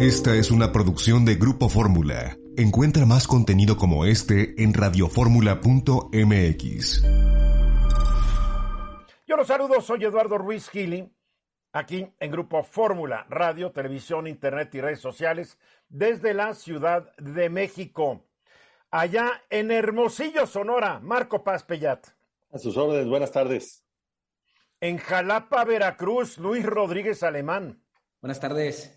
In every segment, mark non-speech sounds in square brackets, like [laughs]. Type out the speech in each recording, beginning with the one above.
Esta es una producción de Grupo Fórmula. Encuentra más contenido como este en radioformula.mx. Yo los saludo, soy Eduardo Ruiz Gili, aquí en Grupo Fórmula, radio, televisión, internet y redes sociales, desde la Ciudad de México. Allá en Hermosillo, Sonora, Marco Paz Pellat. A sus órdenes, buenas tardes. En Jalapa, Veracruz, Luis Rodríguez Alemán. Buenas tardes.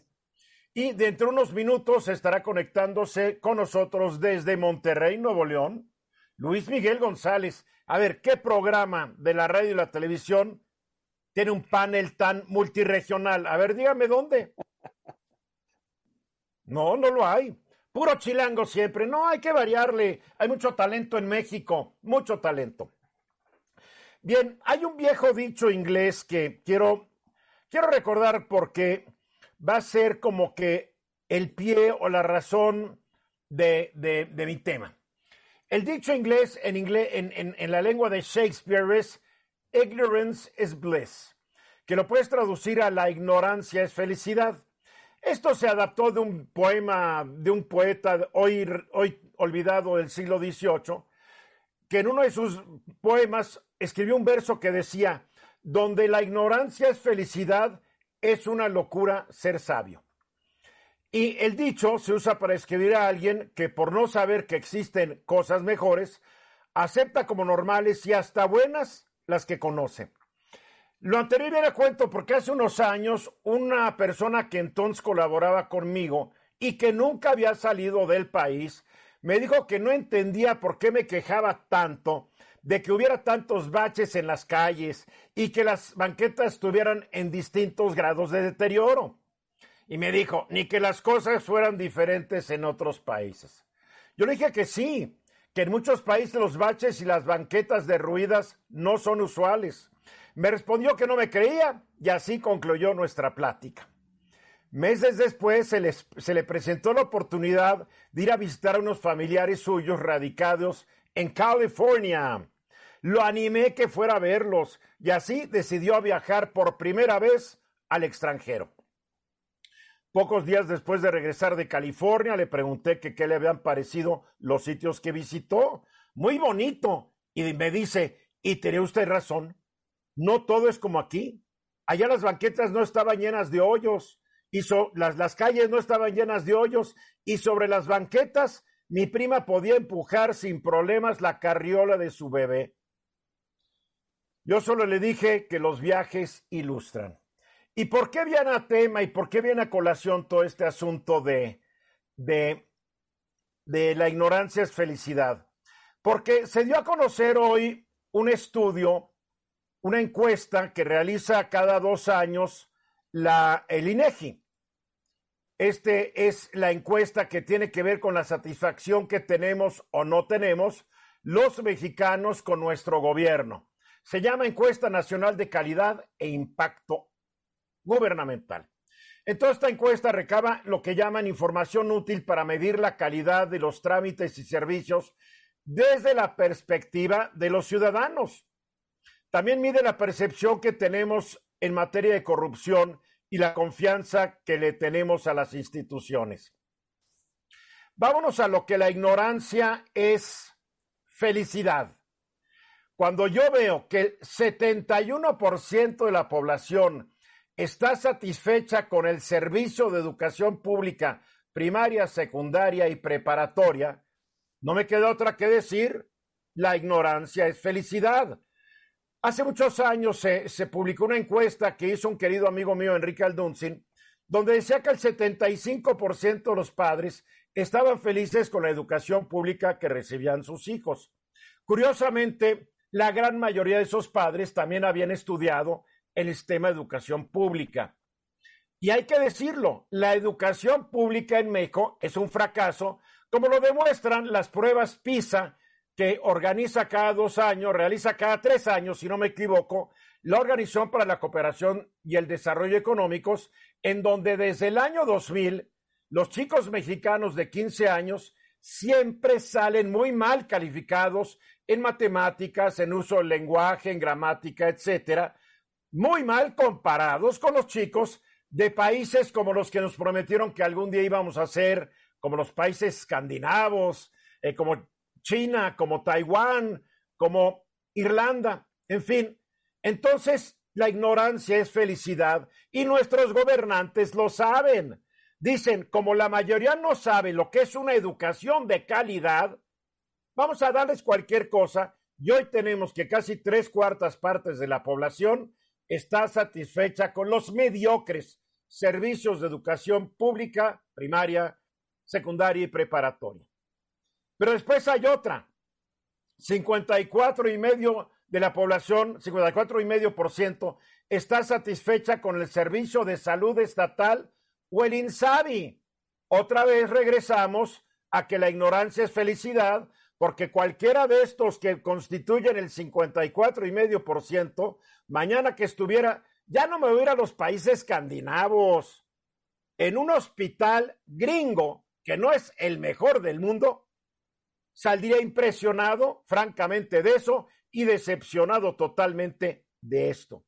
Y dentro de unos minutos estará conectándose con nosotros desde Monterrey, Nuevo León, Luis Miguel González. A ver, ¿qué programa de la radio y la televisión tiene un panel tan multiregional? A ver, dígame dónde. No, no lo hay. Puro chilango siempre. No, hay que variarle. Hay mucho talento en México, mucho talento. Bien, hay un viejo dicho inglés que quiero, quiero recordar porque va a ser como que el pie o la razón de, de, mi tema. El dicho inglés en, inglés, en, en, en la lengua de Shakespeare es ignorance is bliss, que lo puedes traducir a la ignorancia es felicidad. Esto se adaptó de un poema de un poeta hoy, hoy olvidado del siglo XVIII, que en uno de sus poemas escribió un verso que decía, donde la ignorancia es felicidad, es una locura ser sabio. Y el dicho se usa para escribir a alguien que por no saber que existen cosas mejores, acepta como normales y hasta buenas las que conoce. Lo anterior viene a cuento porque hace unos años una persona que entonces colaboraba conmigo y que nunca había salido del país, me dijo que no entendía por qué me quejaba tanto de que hubiera tantos baches en las calles y que las banquetas estuvieran en distintos grados de deterioro. Y me dijo, ni que las cosas fueran diferentes en otros países. Yo le dije que sí, que en muchos países los baches y las banquetas derruidas no son usuales. Me respondió que no me creía y así concluyó nuestra plática. Meses después se, se le presentó la oportunidad de ir a visitar a unos familiares suyos radicados en California. Lo animé que fuera a verlos y así decidió viajar por primera vez al extranjero. Pocos días después de regresar de California, le pregunté que qué le habían parecido los sitios que visitó. Muy bonito. Y me dice, y tiene usted razón, no todo es como aquí. Allá las banquetas no estaban llenas de hoyos, y las, las calles no estaban llenas de hoyos, y sobre las banquetas mi prima podía empujar sin problemas la carriola de su bebé. Yo solo le dije que los viajes ilustran. ¿Y por qué viene a tema y por qué viene a colación todo este asunto de, de, de la ignorancia es felicidad? Porque se dio a conocer hoy un estudio, una encuesta que realiza cada dos años la, el INEGI. Este es la encuesta que tiene que ver con la satisfacción que tenemos o no tenemos los mexicanos con nuestro gobierno. Se llama Encuesta Nacional de Calidad e Impacto Gubernamental. En toda esta encuesta recaba lo que llaman información útil para medir la calidad de los trámites y servicios desde la perspectiva de los ciudadanos. También mide la percepción que tenemos en materia de corrupción y la confianza que le tenemos a las instituciones. Vámonos a lo que la ignorancia es felicidad. Cuando yo veo que el 71% de la población está satisfecha con el servicio de educación pública primaria, secundaria y preparatoria, no me queda otra que decir, la ignorancia es felicidad. Hace muchos años se, publicó una encuesta que hizo un querido amigo mío, Enrique Aldunzin, donde decía que el 75% de los padres estaban felices con la educación pública que recibían sus hijos. Curiosamente, la gran mayoría de esos padres también habían estudiado el sistema de educación pública. Y hay que decirlo, la educación pública en México es un fracaso, como lo demuestran las pruebas PISA que organiza cada dos años, realiza cada tres años, si no me equivoco, la Organización para la Cooperación y el Desarrollo Económicos, en donde desde el año 2000 los chicos mexicanos de 15 años siempre salen muy mal calificados en matemáticas, en uso del lenguaje, en gramática, etcétera, muy mal comparados con los chicos de países como los que nos prometieron que algún día íbamos a ser, como los países escandinavos, eh, como China, como Taiwán, como Irlanda, en fin. Entonces, la ignorancia es felicidad y nuestros gobernantes lo saben. Dicen, como la mayoría no sabe lo que es una educación de calidad, vamos a darles cualquier cosa y hoy tenemos que casi tres cuartas partes de la población está satisfecha con los mediocres servicios de educación pública, primaria, secundaria y preparatoria. Pero después hay otra. 54 y medio de la población, 54 y medio por ciento, está satisfecha con el servicio de salud estatal o el INSABI. Otra vez regresamos a que la ignorancia es felicidad, porque cualquiera de estos que constituyen el 54 y medio por ciento, mañana que estuviera, ya no me voy a ir a los países escandinavos, en un hospital gringo, que no es el mejor del mundo, saldría impresionado, francamente, de eso y decepcionado totalmente de esto.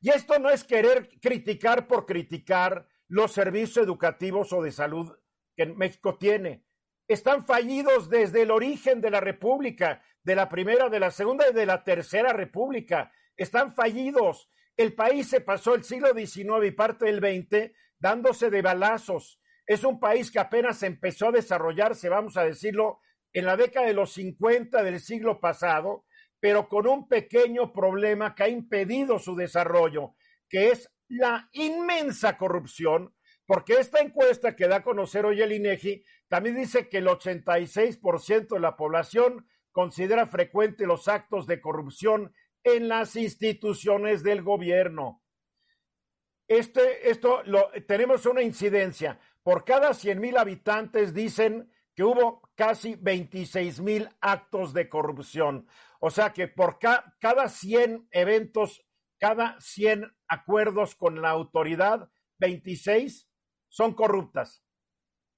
Y esto no es querer criticar por criticar los servicios educativos o de salud que México tiene. Están fallidos desde el origen de la República, de la primera, de la segunda y de la tercera República. Están fallidos. El país se pasó el siglo XIX y parte del XX dándose de balazos. Es un país que apenas empezó a desarrollarse, vamos a decirlo, en la década de los 50 del siglo pasado, pero con un pequeño problema que ha impedido su desarrollo, que es la inmensa corrupción, porque esta encuesta que da a conocer hoy el INEGI también dice que el 86% de la población considera frecuente los actos de corrupción en las instituciones del gobierno. Este, esto lo, tenemos una incidencia. Por cada 100 mil habitantes dicen que hubo casi 26 mil actos de corrupción. O sea que por ca, cada 100 eventos, cada 100 acuerdos con la autoridad, 26 son corruptas.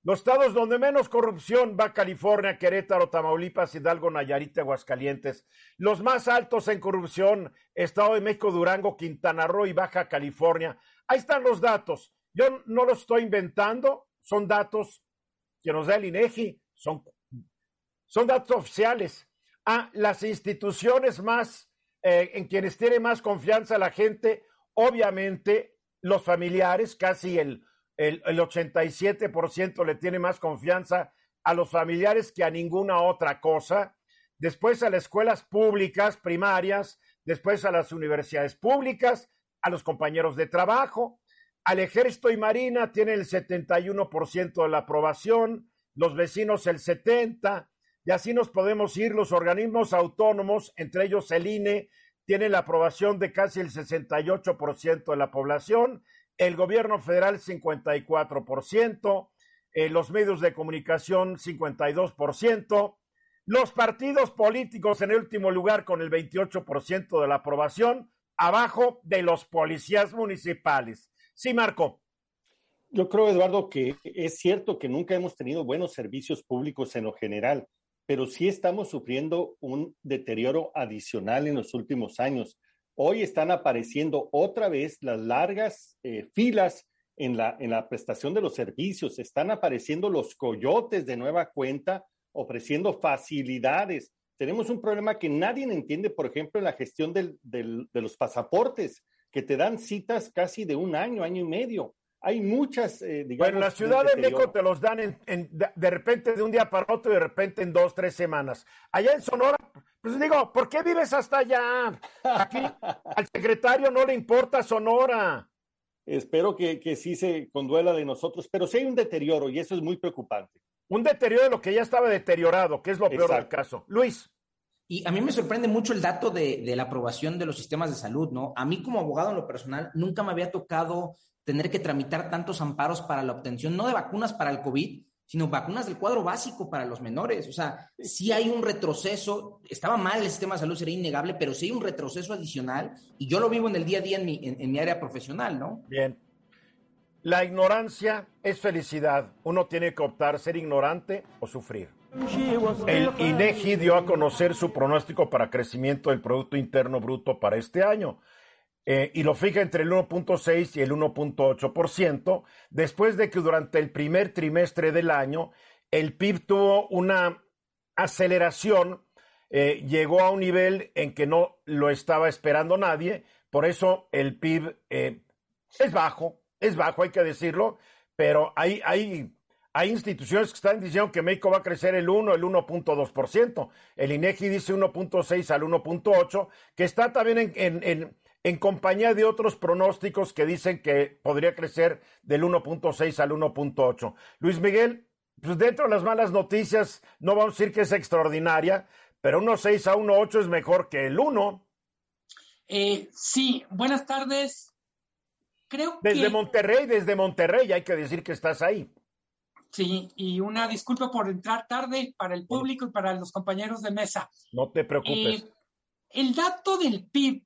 Los estados donde menos corrupción va California, Querétaro, Tamaulipas, Hidalgo, Nayarit, Aguascalientes. Los más altos en corrupción, Estado de México, Durango, Quintana Roo y Baja California. Ahí están los datos. Yo no los estoy inventando, son datos que nos da el INEGI, son, son datos oficiales. A las instituciones más, eh, en quienes tiene más confianza la gente, obviamente los familiares, casi el, el, el 87% le tiene más confianza a los familiares que a ninguna otra cosa. Después a las escuelas públicas primarias, después a las universidades públicas, a los compañeros de trabajo, al ejército y marina tiene el 71% de la aprobación, los vecinos el 70%, y así nos podemos ir los organismos autónomos, entre ellos el INE, tiene la aprobación de casi el 68% de la población, el gobierno federal 54%, eh, los medios de comunicación 52%, los partidos políticos en el último lugar con el 28% de la aprobación, abajo de los policías municipales. Sí, Marco. Yo creo, Eduardo, que es cierto que nunca hemos tenido buenos servicios públicos en lo general, pero sí estamos sufriendo un deterioro adicional en los últimos años. Hoy están apareciendo otra vez las largas eh, filas en la, en la prestación de los servicios, están apareciendo los coyotes de nueva cuenta ofreciendo facilidades. Tenemos un problema que nadie entiende, por ejemplo, en la gestión de los pasaportes, que te dan citas casi de un año, año y medio. Hay muchas, eh, digamos. Bueno, en la Ciudad de México te los dan en, en, de repente de un día para otro y de repente en dos, tres semanas. Allá en Sonora, pues digo, ¿por qué vives hasta allá? Aquí al secretario no le importa Sonora. Espero que, que sí se conduela de nosotros, pero sí hay un deterioro y eso es muy preocupante. Un deterioro de lo que ya estaba deteriorado, que es lo peor Exacto. del caso. Luis. Y a mí me sorprende mucho el dato de, de, la aprobación de los sistemas de salud, ¿no? A mí como abogado en lo personal nunca me había tocado tener que tramitar tantos amparos para la obtención, no de vacunas para el COVID, sino vacunas del cuadro básico para los menores. O sea, si hay un retroceso, estaba mal el sistema de salud, sería innegable, pero sí hay un retroceso adicional y yo lo vivo en el día a día en mi, en mi área profesional, ¿no? Bien. La ignorancia es felicidad. Uno tiene que optar ser ignorante o sufrir. El INEGI dio a conocer su pronóstico para crecimiento del Producto Interno Bruto para este año. Eh, y lo fija entre el 1.6 y el 1.8%, después de que durante el primer trimestre del año el PIB tuvo una aceleración, eh, llegó a un nivel en que no lo estaba esperando nadie, por eso el PIB eh, es bajo, es bajo, hay que decirlo, pero hay, hay, hay instituciones que están diciendo que México va a crecer el 1, el 1.2%, el INEGI dice 1.6 al 1.8, que está también en, en en compañía de otros pronósticos que dicen que podría crecer del 1.6 al 1.8. Luis Miguel, pues dentro de las malas noticias, no vamos a decir que es extraordinaria, pero 1.6 a 1.8 es mejor que el 1. Eh, sí, buenas tardes. Creo desde Monterrey, desde Monterrey, hay que decir que estás ahí. Sí, y una disculpa por entrar tarde para el público y para los compañeros de mesa. No te preocupes. Eh, el dato del PIB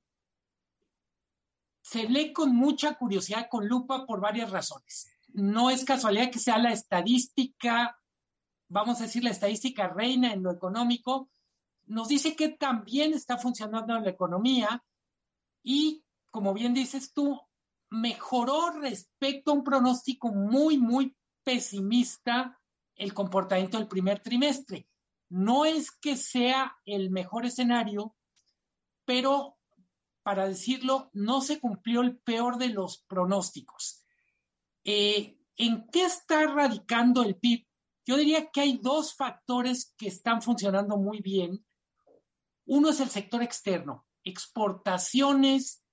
se lee con mucha curiosidad, con lupa, por varias razones. No es casualidad que sea la estadística, vamos a decir, la estadística reina en lo económico. Nos dice que también está funcionando la economía y, como bien dices tú, mejoró respecto a un pronóstico muy, muy pesimista el comportamiento del primer trimestre. No es que sea el mejor escenario, pero para decirlo, no se cumplió el peor de los pronósticos. Eh, ¿En qué está radicando el PIB? Yo diría que hay dos factores que están funcionando muy bien. Uno es el sector externo. Exportaciones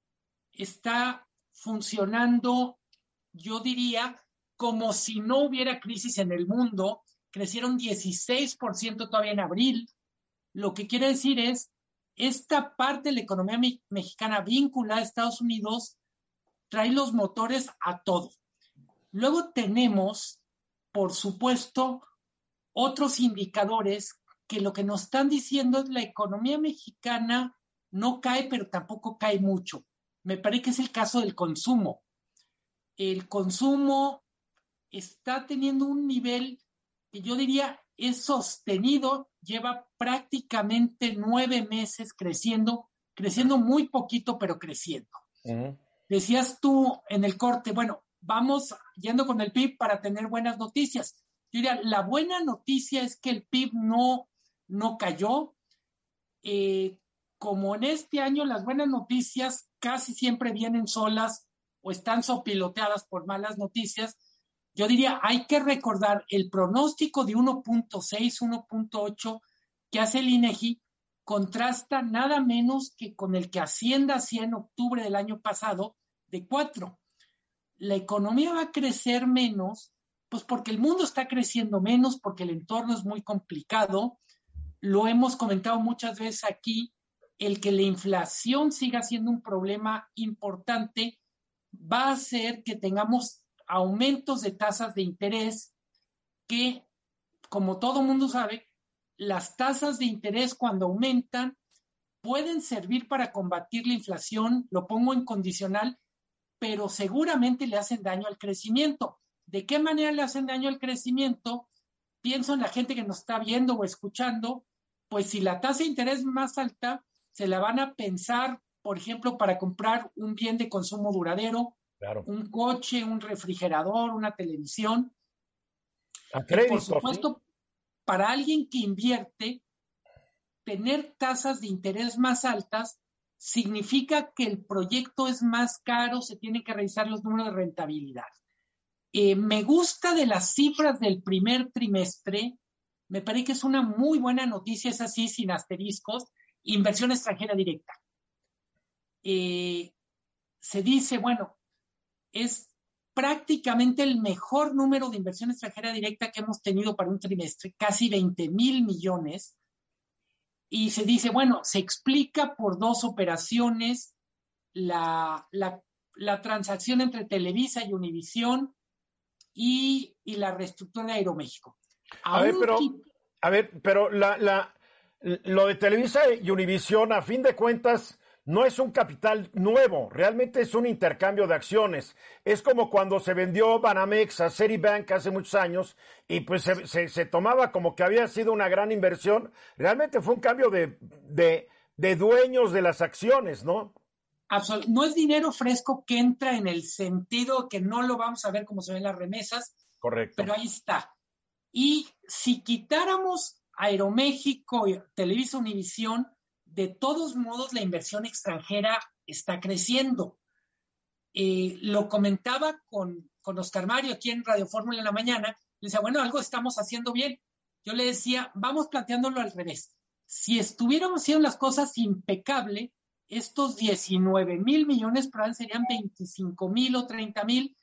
está funcionando, yo diría, como si no hubiera crisis en el mundo. Crecieron 16% todavía en abril. Lo que quiere decir es esta parte de la economía mexicana vinculada a Estados Unidos trae los motores a todo. Luego tenemos, por supuesto, otros indicadores que lo que nos están diciendo es la economía mexicana no cae, pero tampoco cae mucho. Me parece que es el caso del consumo. El consumo está teniendo un nivel que yo diría es sostenido, lleva prácticamente nueve meses creciendo, creciendo muy poquito, pero creciendo. Decías tú en el corte, bueno, vamos yendo con el PIB para tener buenas noticias. Yo diría, la buena noticia es que el PIB no, no cayó. Eh, como en este año las buenas noticias casi siempre vienen solas o están sopiloteadas por malas noticias, yo diría, hay que recordar el pronóstico de 1.6, 1.8 que hace el INEGI contrasta nada menos que con el que Hacienda hacía en octubre del año pasado de 4. La economía va a crecer menos, pues porque el mundo está creciendo menos, porque el entorno es muy complicado. Lo hemos comentado muchas veces aquí, el que la inflación siga siendo un problema importante va a hacer que tengamos aumentos de tasas de interés que, como todo mundo sabe, las tasas de interés cuando aumentan pueden servir para combatir la inflación, lo pongo en condicional, pero seguramente le hacen daño al crecimiento. ¿De qué manera le hacen daño al crecimiento? Pienso en la gente que nos está viendo o escuchando, pues si la tasa de interés más alta, se la van a pensar, por ejemplo, para comprar un bien de consumo duradero, un coche, un refrigerador, una televisión. por supuesto, para alguien que invierte, tener tasas de interés más altas significa que el proyecto es más caro, se tienen que revisar los números de rentabilidad. Eh, me gusta de las cifras del primer trimestre, me parece que es una muy buena noticia, es así, sin asteriscos, inversión extranjera directa. Eh, se dice, bueno, es prácticamente el mejor número de inversión extranjera directa que hemos tenido para un trimestre, casi 20 mil millones. Y se dice, bueno, se explica por dos operaciones la, la transacción entre Televisa y Univisión y, la reestructura de Aeroméxico. A ver, pero, a ver, pero la, la, lo de Televisa y Univisión, a fin de cuentas, no es un capital nuevo, realmente es un intercambio de acciones. Es como cuando se vendió Banamex a Citibank hace muchos años y pues se, tomaba como que había sido una gran inversión. Realmente fue un cambio de, de, dueños de las acciones, ¿no? no es dinero fresco que entra en el sentido que no lo vamos a ver como se ven las remesas. Correcto. Pero ahí está. Y si quitáramos Aeroméxico y Televisa Univisión, de todos modos la inversión extranjera está creciendo. Eh, lo comentaba con, con Oscar Mario aquí en Radio Fórmula en la mañana. Le decía, bueno, algo estamos haciendo bien. Yo le decía, vamos planteándolo al revés. Si estuviéramos haciendo las cosas impecable, estos 19 mil millones para serían 25 mil o 30 mil,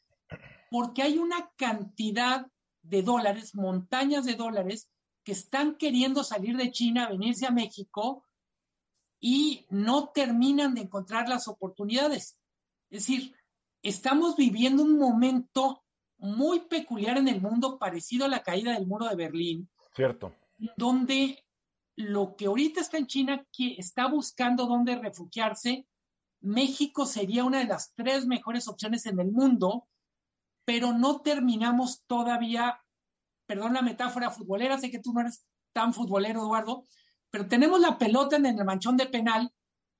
porque hay una cantidad de dólares, montañas de dólares, que están queriendo salir de China, venirse a México y no terminan de encontrar las oportunidades. Es decir, estamos viviendo un momento muy peculiar en el mundo, parecido a la caída del muro de Berlín. Cierto. Donde lo que ahorita está en China, que está buscando dónde refugiarse, México sería una de las tres mejores opciones en el mundo, pero no terminamos todavía, perdón la metáfora futbolera, sé que tú no eres tan futbolero, Eduardo, pero tenemos la pelota en el manchón de penal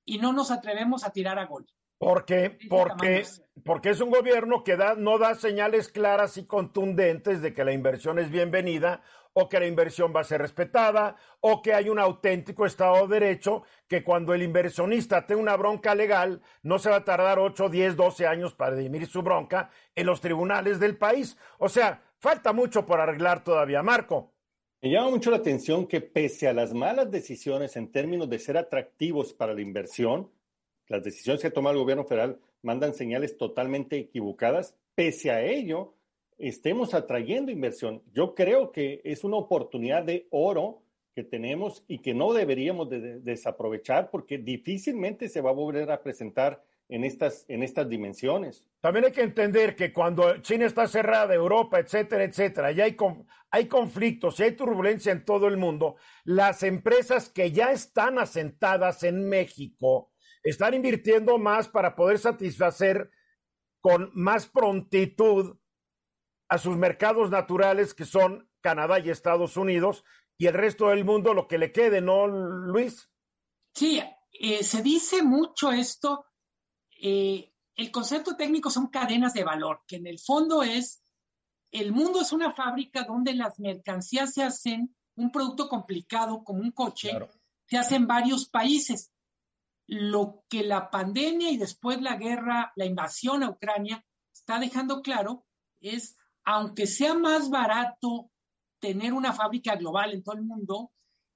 y no nos atrevemos a tirar a gol. Porque, porque, porque es un gobierno que da, no da señales claras y contundentes de que la inversión es bienvenida o que la inversión va a ser respetada o que hay un auténtico Estado de Derecho que cuando el inversionista tenga una bronca legal no se va a tardar 8, 10, 12 años para dirimir su bronca en los tribunales del país. O sea, falta mucho por arreglar todavía, Marco. Me llama mucho la atención que pese a las malas decisiones en términos de ser atractivos para la inversión, las decisiones que toma el gobierno federal mandan señales totalmente equivocadas, pese a ello, estemos atrayendo inversión. Yo creo que es una oportunidad de oro que tenemos y que no deberíamos desaprovechar porque difícilmente se va a volver a presentar en estas, en estas dimensiones. También hay que entender que cuando China está cerrada, Europa, etcétera, etcétera, y hay, hay conflictos y hay turbulencia en todo el mundo, las empresas que ya están asentadas en México están invirtiendo más para poder satisfacer con más prontitud a sus mercados naturales que son Canadá y Estados Unidos y el resto del mundo lo que le quede, ¿no, Luis? Sí, eh, se dice mucho esto eh, el concepto técnico son cadenas de valor, que en el fondo es, el mundo es una fábrica donde las mercancías se hacen, un producto complicado como un coche, se hace en varios países. Lo que la pandemia y después la guerra, la invasión a Ucrania está dejando claro es, aunque sea más barato tener una fábrica global en todo el mundo,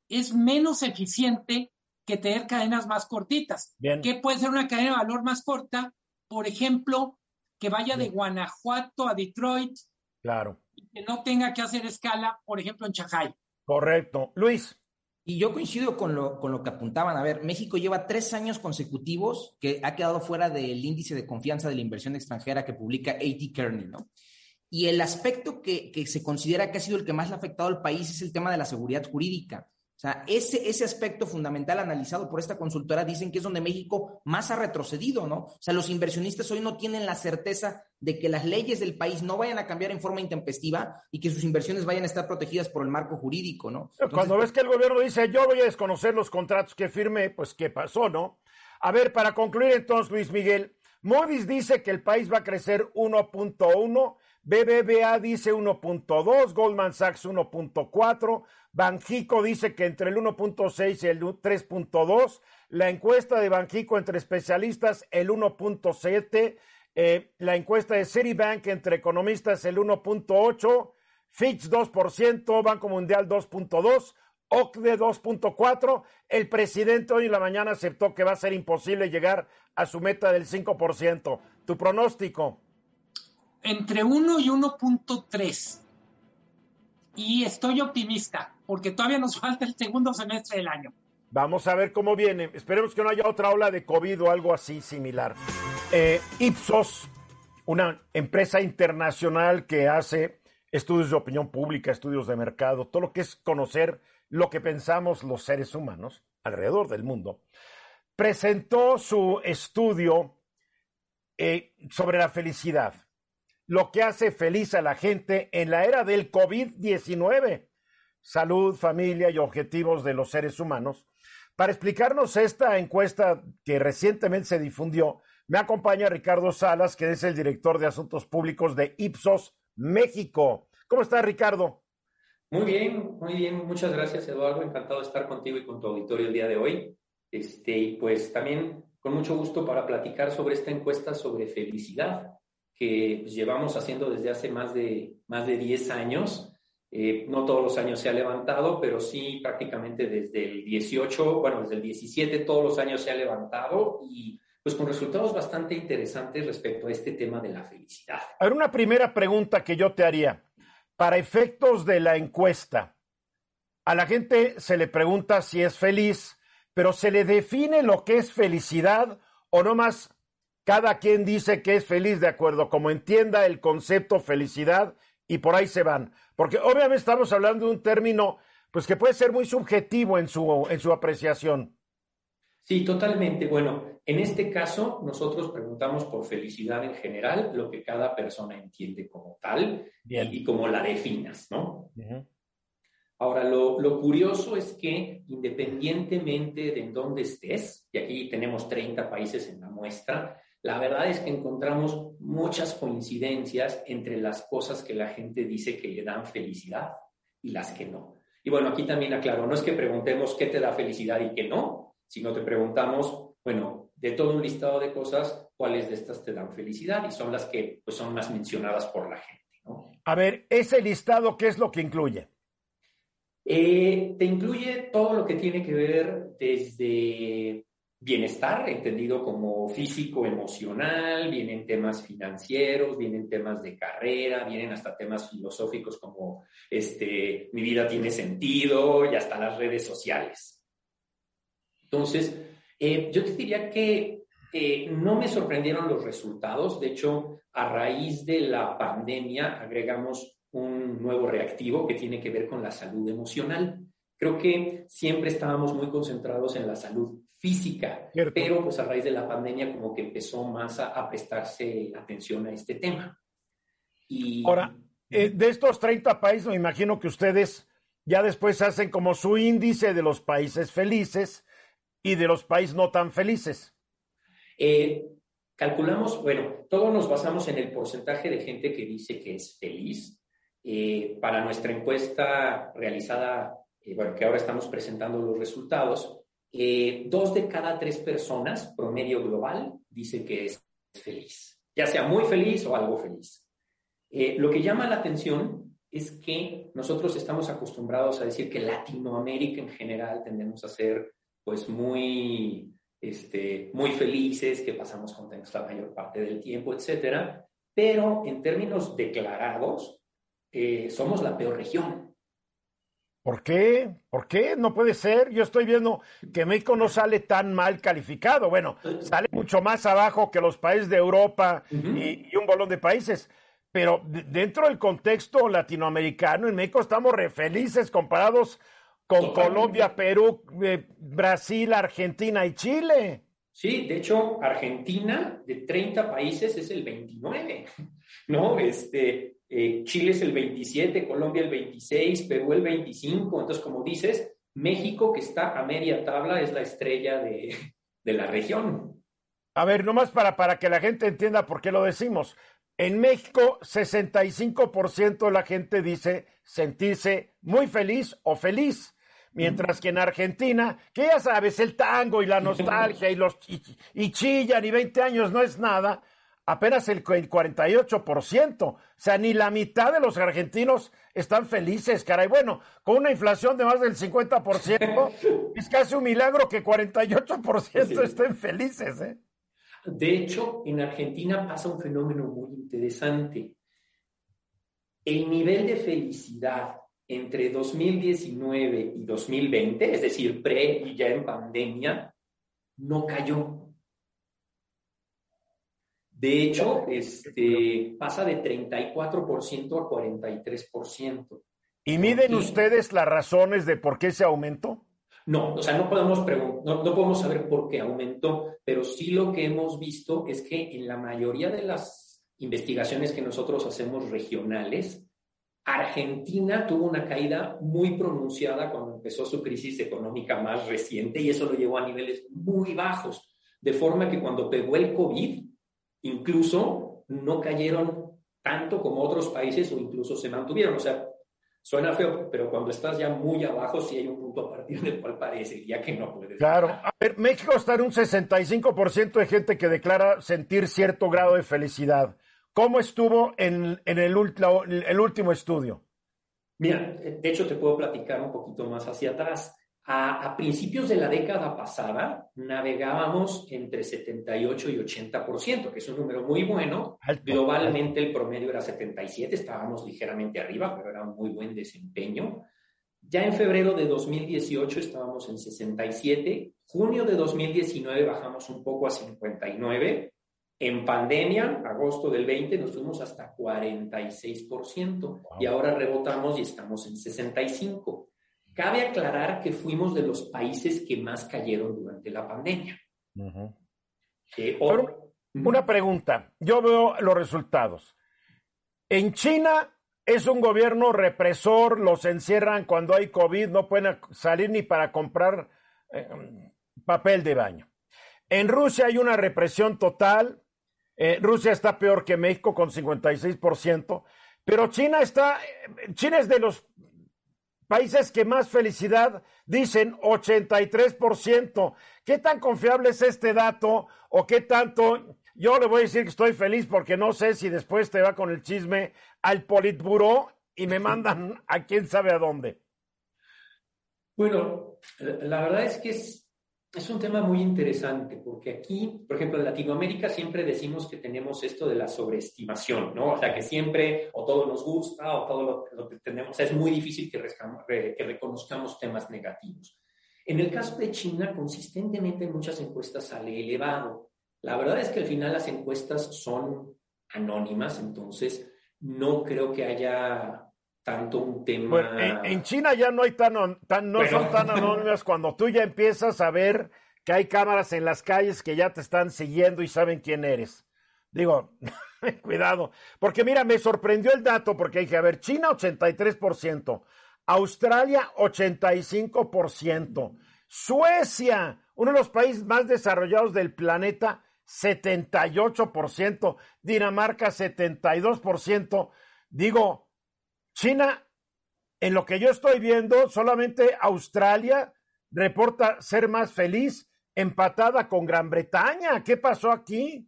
es menos eficiente que tener cadenas más cortitas. ¿Qué puede ser una cadena de valor más corta? Por ejemplo, que vaya de Guanajuato a Detroit. Claro. Y que no tenga que hacer escala, por ejemplo, en Chajay. Correcto. Luis. Y yo coincido con lo, con lo que apuntaban. A ver, México lleva tres años consecutivos que ha quedado fuera del índice de confianza de la inversión extranjera que publica AT Kearney, ¿no? Y el aspecto que, que se considera que ha sido el que más le ha afectado al país es el tema de la seguridad jurídica. O sea, ese, ese aspecto fundamental analizado por esta consultora dicen que es donde México más ha retrocedido, ¿no? O sea, los inversionistas hoy no tienen la certeza de que las leyes del país no vayan a cambiar en forma intempestiva y que sus inversiones vayan a estar protegidas por el marco jurídico, ¿no? Cuando ves que el gobierno dice, yo voy a desconocer los contratos que firmé, pues ¿qué pasó, no? A ver, para concluir entonces, Luis Miguel, Moody's dice que el país va a crecer 1.1 BBVA dice 1.2, Goldman Sachs 1.4, Banjico dice que entre el 1.6 y el 3.2, la encuesta de Banjico entre especialistas el 1.7, eh, la encuesta de Citibank entre economistas el 1.8, Fitch 2%, Banco Mundial 2.2, OCDE 2.4. El presidente hoy en la mañana aceptó que va a ser imposible llegar a su meta del 5%. ¿Tu pronóstico? entre 1 y 1.3. Y estoy optimista, porque todavía nos [laughs] falta el segundo semestre del año. Vamos a ver cómo viene. Esperemos que no haya otra ola de COVID o algo así similar. Eh, Ipsos, una empresa internacional que hace estudios de opinión pública, estudios de mercado, todo lo que es conocer lo que pensamos los seres humanos alrededor del mundo, presentó su estudio eh, sobre la felicidad, lo que hace feliz a la gente en la era del COVID-19, salud, familia y objetivos de los seres humanos. Para explicarnos esta encuesta que recientemente se difundió, me acompaña Ricardo Salas, que es el director de Asuntos Públicos de Ipsos México. ¿Cómo está, Ricardo? Muy bien, muy bien. Muchas gracias, Eduardo. Encantado de estar contigo y con tu auditorio el día de hoy. Este, y pues también con mucho gusto para platicar sobre esta encuesta sobre felicidad que llevamos haciendo desde hace más de, más de 10 años. Eh, no todos los años se ha levantado, pero sí prácticamente desde el 18, bueno, desde el 17 todos los años se ha levantado y pues con resultados bastante interesantes respecto a este tema de la felicidad. A ver, una primera pregunta que yo te haría. Para efectos de la encuesta, a la gente se le pregunta si es feliz, pero se le define lo que es felicidad o no más cada quien dice que es feliz de acuerdo como entienda el concepto felicidad y por ahí se van. Porque obviamente estamos hablando de un término pues que puede ser muy subjetivo en su, en su apreciación. Sí, totalmente. Bueno, en este caso nosotros preguntamos por felicidad en general, lo que cada persona entiende como tal y, como la definas, ¿no? Ahora, lo, curioso es que independientemente de en dónde estés, y aquí tenemos 30 países en la muestra, la verdad es que encontramos muchas coincidencias entre las cosas que la gente dice que le dan felicidad y las que no. Y bueno, aquí también aclaro, no es que preguntemos qué te da felicidad y qué no, si no te preguntamos, bueno, de todo un listado de cosas, cuáles de estas te dan felicidad y son las que pues, son más mencionadas por la gente. A ver, ese listado, ¿qué es lo que incluye? Eh, te incluye todo lo que tiene que ver desde bienestar, entendido como físico, emocional, vienen temas financieros, vienen temas de carrera, vienen hasta temas filosóficos como este, mi vida tiene sentido y hasta las redes sociales. Entonces, eh, yo te diría que eh, no me sorprendieron los resultados. De hecho, a raíz de la pandemia agregamos un nuevo reactivo que tiene que ver con la salud emocional. Creo que siempre estábamos muy concentrados en la salud física, pero pues a raíz de la pandemia como que empezó más a, prestarse atención a este tema. Y... Ahora, eh, de estos 30 países, me imagino que ustedes ya después hacen como su índice de los países felices y de los países no tan felices? Eh, calculamos, bueno, todos nos basamos en el porcentaje de gente que dice que es feliz. Eh, para nuestra encuesta realizada, bueno, que ahora estamos presentando los resultados, dos de cada tres personas, promedio global, dice que es feliz, ya sea muy feliz o algo feliz. lo que llama la atención es que nosotros estamos acostumbrados a decir que Latinoamérica en general tendemos a ser pues muy, este, muy felices, que pasamos contentos la mayor parte del tiempo, etcétera, pero en términos declarados, eh, somos la peor región. ¿Por qué? ¿Por qué? No puede ser. Yo estoy viendo que México no sale tan mal calificado. Bueno, sale mucho más abajo que los países de Europa y, un bolón de países. Pero dentro del contexto latinoamericano, en México estamos re felices comparados con Colombia, Perú, eh, Brasil, Argentina y Chile. Sí, de hecho, Argentina de 30 países es el 29, [laughs] ¿no? Este, eh, Chile es el 27, Colombia el 26, Perú el 25. Entonces, como dices, México, que está a media tabla, es la estrella de, [laughs] de la región. A ver, nomás para, para que la gente entienda por qué lo decimos. En México, 65% de la gente dice sentirse muy feliz o feliz. Mientras que en Argentina, que ya sabes, el tango y la nostalgia y los y, chillan y 20 años no es nada, apenas el 48%. O sea, ni la mitad de los argentinos están felices, caray. Bueno, con una inflación de más del 50%, [laughs] es casi un milagro que 48% estén felices. ¿eh? De hecho, en Argentina pasa un fenómeno muy interesante. El nivel de felicidad entre 2019 y 2020, es decir, pre y ya en pandemia, no cayó. De hecho, este, pasa de 34% a 43%. ¿Y miden ustedes las razones de por qué se aumentó? No, o sea, no podemos, no, no podemos saber por qué aumentó, pero sí lo que hemos visto es que en la mayoría de las investigaciones que nosotros hacemos regionales, Argentina tuvo una caída muy pronunciada cuando empezó su crisis económica más reciente y eso lo llevó a niveles muy bajos, de forma que cuando pegó el COVID, incluso no cayeron tanto como otros países o incluso se mantuvieron. O sea, suena feo, pero cuando estás ya muy abajo, sí hay un punto a partir del cual parece ya que no puedes. Claro. A ver, México está en un 65% de gente que declara sentir cierto grado de felicidad. ¿Cómo estuvo en, el, el último estudio? Mira, de hecho te puedo platicar un poquito más hacia atrás. A, principios de la década pasada navegábamos entre 78 y 80%, que es un número muy bueno. Globalmente el promedio era 77, estábamos ligeramente arriba, pero era un muy buen desempeño. Ya en febrero de 2018 estábamos en 67, junio de 2019 bajamos un poco a 59, en pandemia, agosto del 20, nos fuimos hasta 46% y ahora rebotamos y estamos en 65%. Cabe aclarar que fuimos de los países que más cayeron durante la pandemia. una pregunta, yo veo los resultados. En China es un gobierno represor, los encierran cuando hay COVID, no pueden salir ni para comprar eh, papel de baño. En Rusia hay una represión total, eh, Rusia está peor que México con 56%, pero China está, China es de los países que más felicidad dicen 83%. ¿Qué tan confiable es este dato o qué tanto? Yo le voy a decir que estoy feliz porque no sé si después te va con el chisme al Politburo y me mandan [laughs] a quién sabe a dónde. Bueno, la verdad es que es es un tema muy interesante porque aquí, por ejemplo, en Latinoamérica siempre decimos que tenemos esto de la sobreestimación, ¿no? O sea, que siempre o todo nos gusta o todo lo, que tenemos, o sea, es muy difícil que, que reconozcamos temas negativos. En el caso de China, consistentemente en muchas encuestas sale elevado. La verdad es que al final las encuestas son anónimas, entonces no creo que haya tanto un tema. en, China ya no hay tan, tan no son tan [laughs] anónimas cuando tú ya empiezas a ver que hay cámaras en las calles que ya te están siguiendo y saben quién eres. Digo, [laughs] cuidado, porque mira, me sorprendió el dato porque dije, a ver, China 83%, Australia 85%, Suecia, uno de los países más desarrollados del planeta, 78%, Dinamarca 72%. Digo, China, en lo que yo estoy viendo, solamente Australia reporta ser más feliz, empatada con Gran Bretaña. ¿Qué pasó aquí?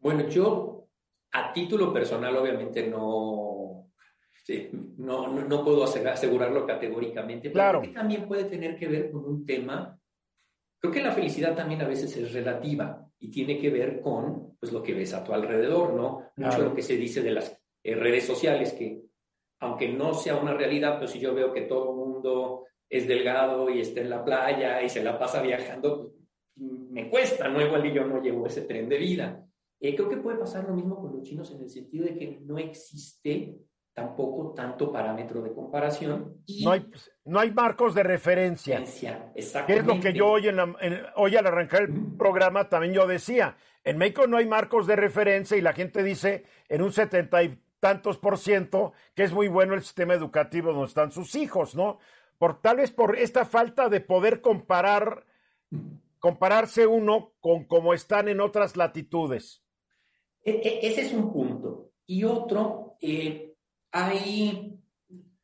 Bueno, yo a título personal obviamente no, no, no, puedo asegurarlo categóricamente, pero claro. creo que también puede tener que ver con un tema. Creo que la felicidad también a veces es relativa y tiene que ver con pues, lo que ves a tu alrededor, ¿no? Mucho lo que se dice de las eh, redes sociales, que aunque no sea una realidad, pero si yo veo que todo el mundo es delgado y está en la playa y se la pasa viajando, pues, me cuesta, ¿no? Igual y yo no llevo ese tren de vida. Eh, creo que puede pasar lo mismo con los chinos en el sentido de que no existe tampoco tanto parámetro de comparación. Y no, hay, no hay marcos de referencia. Exactamente. es lo que yo hoy, en hoy al arrancar el programa también yo decía. En México no hay marcos de referencia y la gente dice en un 70 tantos por ciento, que es muy bueno el sistema educativo donde están sus hijos, ¿no? Por tal vez por esta falta de poder comparar, compararse uno con cómo están en otras latitudes. E, e, ese es un punto. Y otro, eh, hay,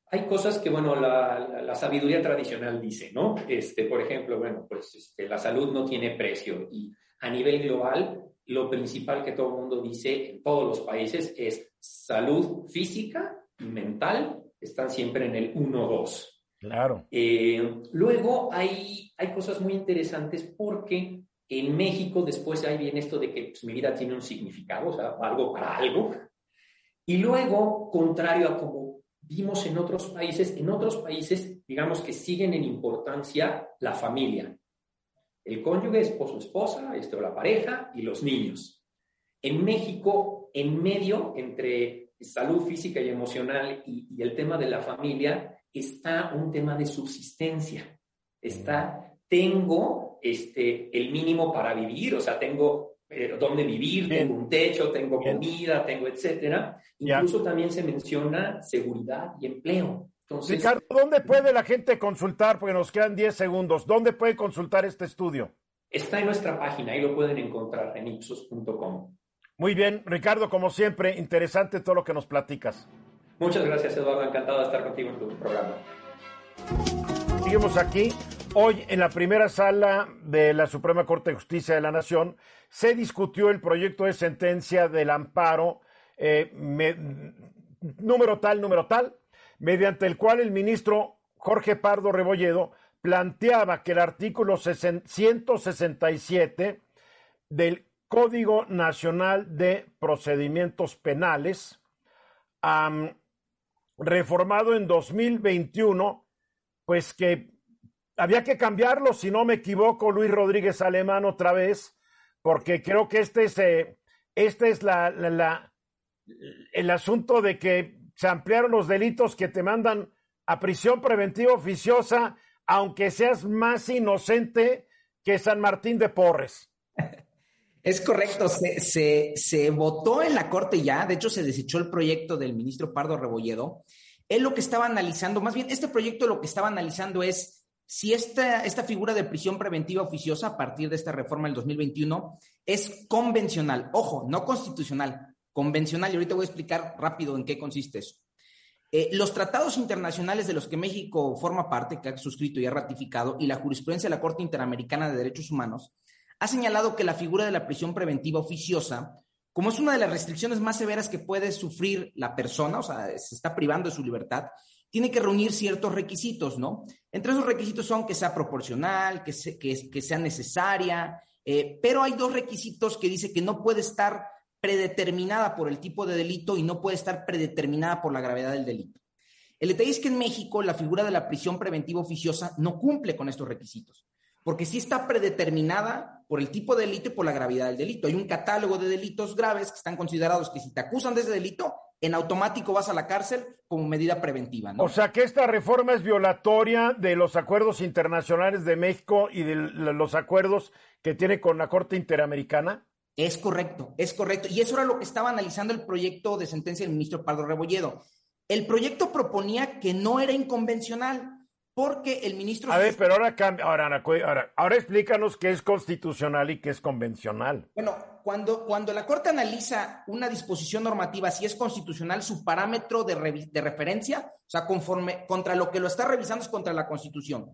hay cosas que, bueno, la, sabiduría tradicional dice, ¿no? Este, por ejemplo, bueno, pues este, la salud no tiene precio y a nivel global lo principal que todo el mundo dice en todos los países es salud física y mental están siempre en el 1-2. Claro. Eh, luego hay, hay cosas muy interesantes porque en México después hay bien esto de que pues, mi vida tiene un significado, o sea, algo para algo. Y luego, contrario a como vimos en otros países, en otros países, digamos que siguen en importancia la familia el cónyuge, esposo, esposa, esto, la pareja y los niños. En México, en medio entre salud física y emocional y, y el tema de la familia, está un tema de subsistencia. Está, tengo este, el mínimo para vivir, o sea, tengo eh, dónde vivir, tengo un techo, tengo comida, tengo etcétera. Incluso también se menciona seguridad y empleo. Entonces, Ricardo, ¿dónde puede la gente consultar? Porque nos quedan 10 segundos. ¿Dónde puede consultar este estudio? Está en nuestra página, ahí lo pueden encontrar en ipsos.com. Muy bien, Ricardo, como siempre, interesante todo lo que nos platicas. Muchas gracias, Eduardo. Encantado de estar contigo en tu programa. Seguimos aquí. Hoy, en la primera sala de la Suprema Corte de Justicia de la Nación, se discutió el proyecto de sentencia del amparo eh, me, número tal, número tal, mediante el cual el ministro Jorge Pardo Rebolledo planteaba que el artículo 167 del Código Nacional de Procedimientos Penales, reformado en 2021, pues que había que cambiarlo, si no me equivoco, Luis Rodríguez Alemán otra vez, porque creo que este es, este es el asunto de que se ampliaron los delitos que te mandan a prisión preventiva oficiosa, aunque seas más inocente que San Martín de Porres. [laughs] Es correcto, se, se, se, votó en la Corte ya, de hecho se desechó el proyecto del ministro Pardo Rebolledo. Él lo que estaba analizando, más bien este proyecto lo que estaba analizando es si esta, esta figura de prisión preventiva oficiosa a partir de esta reforma del 2021 es convencional, ojo, no constitucional, convencional, y ahorita voy a explicar rápido en qué consiste eso. Eh, los tratados internacionales de los que México forma parte, que ha suscrito y ha ratificado, y la jurisprudencia de la Corte Interamericana de Derechos Humanos, ha señalado que la figura de la prisión preventiva oficiosa, como es una de las restricciones más severas que puede sufrir la persona, o sea, se está privando de su libertad, tiene que reunir ciertos requisitos, ¿no? Entre esos requisitos son que sea proporcional, que, se, que, que sea necesaria, eh, pero hay dos requisitos que dice que no puede estar predeterminada por el tipo de delito y no puede estar predeterminada por la gravedad del delito. El detalle es que en México la figura de la prisión preventiva oficiosa no cumple con estos requisitos, porque sí está predeterminada por el tipo de delito y por la gravedad del delito. Hay un catálogo de delitos graves que están considerados que si te acusan de ese delito, en automático vas a la cárcel como medida preventiva. O sea que esta reforma es violatoria de los acuerdos internacionales de México y de los acuerdos que tiene con la Corte Interamericana. Es correcto, es correcto. Y eso era lo que estaba analizando el proyecto de sentencia del ministro Pardo Rebolledo. El proyecto proponía que no era inconvencional porque el ministro... A ver, pero ahora cambia, ahora, ahora, ahora explícanos qué es constitucional y qué es convencional. Bueno, cuando, cuando la Corte analiza una disposición normativa, si es constitucional, su parámetro de, de referencia, o sea, conforme contra lo que lo está revisando es contra la Constitución.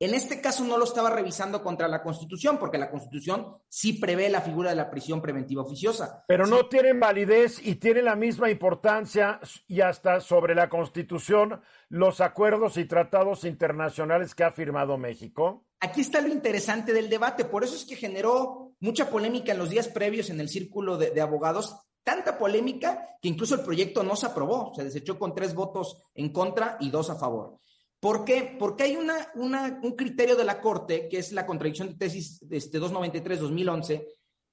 En este caso no lo estaba revisando contra la Constitución, porque la Constitución sí prevé la figura de la prisión preventiva oficiosa. Pero sí. no tienen validez y tienen la misma importancia y hasta sobre la Constitución los acuerdos y tratados internacionales que ha firmado México. Aquí está lo interesante del debate, por eso es que generó mucha polémica en los días previos en el círculo de, de abogados, tanta polémica que incluso el proyecto no se aprobó, se desechó con tres votos en contra y dos a favor. ¿Por qué? Porque hay una, una, un criterio de la Corte, que es la contradicción de tesis este, 293-2011,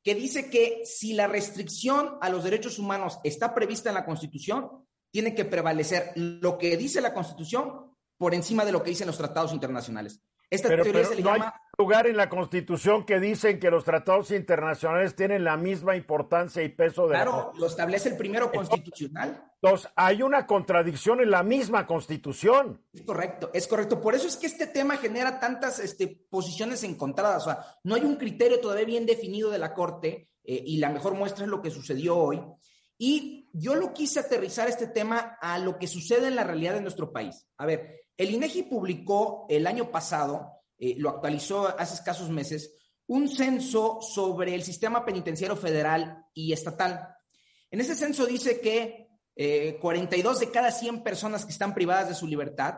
que dice que si la restricción a los derechos humanos está prevista en la Constitución, tiene que prevalecer lo que dice la Constitución por encima de lo que dicen los tratados internacionales. Esta pero, teoría pero se le no llama... lugar en la Constitución que dicen que los tratados internacionales tienen la misma importancia y peso de claro, la lo establece el primero constitucional. Entonces, hay una contradicción en la misma Constitución. Es correcto, es correcto. Por eso es que este tema genera tantas este, posiciones encontradas. O sea, no hay un criterio todavía bien definido de la Corte eh, y la mejor muestra es lo que sucedió hoy. Y yo lo quise aterrizar este tema a lo que sucede en la realidad de nuestro país. A ver, el INEGI publicó el año pasado, eh, lo actualizó hace escasos meses, un censo sobre el sistema penitenciario federal y estatal. En ese censo dice que eh, 42 de cada 100 personas que están privadas de su libertad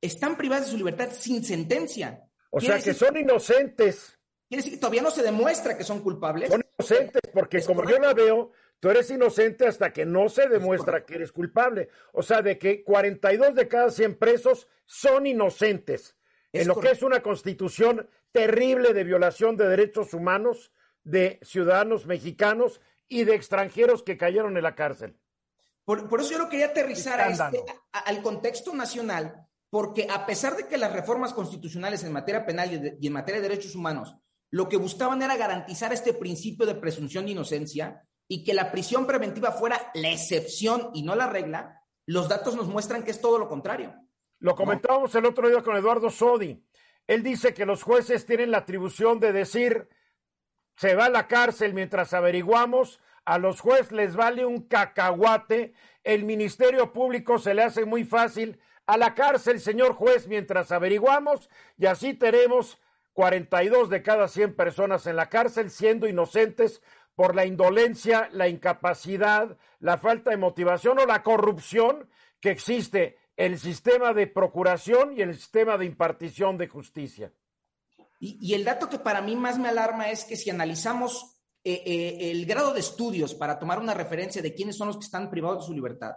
están privadas de su libertad sin sentencia. O sea, que son inocentes. Quiere decir que todavía no se demuestra que son culpables. Son inocentes porque como correcto. yo la veo, tú eres inocente hasta que no se demuestra que eres culpable. O sea, de que 42 de cada 100 presos son inocentes. Es en lo que es una constitución terrible de violación de derechos humanos de ciudadanos mexicanos y de extranjeros que cayeron en la cárcel. Por, por eso yo lo quería aterrizar a este, a, al contexto nacional, porque a pesar de que las reformas constitucionales en materia penal y, de, y en materia de derechos humanos lo que buscaban era garantizar este principio de presunción de inocencia y que la prisión preventiva fuera la excepción y no la regla, los datos nos muestran que es todo lo contrario. Lo comentábamos el otro día con Eduardo Sodi. Él dice que los jueces tienen la atribución de decir, se va a la cárcel mientras averiguamos, a los jueces les vale un cacahuate, el Ministerio Público se le hace muy fácil, a la cárcel, señor juez, mientras averiguamos, y así tenemos 42 de cada 100 personas en la cárcel siendo inocentes por la indolencia, la incapacidad, la falta de motivación o la corrupción que existe el sistema de procuración y el sistema de impartición de justicia. Y, y el dato que para mí más me alarma es que si analizamos eh, eh, el grado de estudios para tomar una referencia de quiénes son los que están privados de su libertad,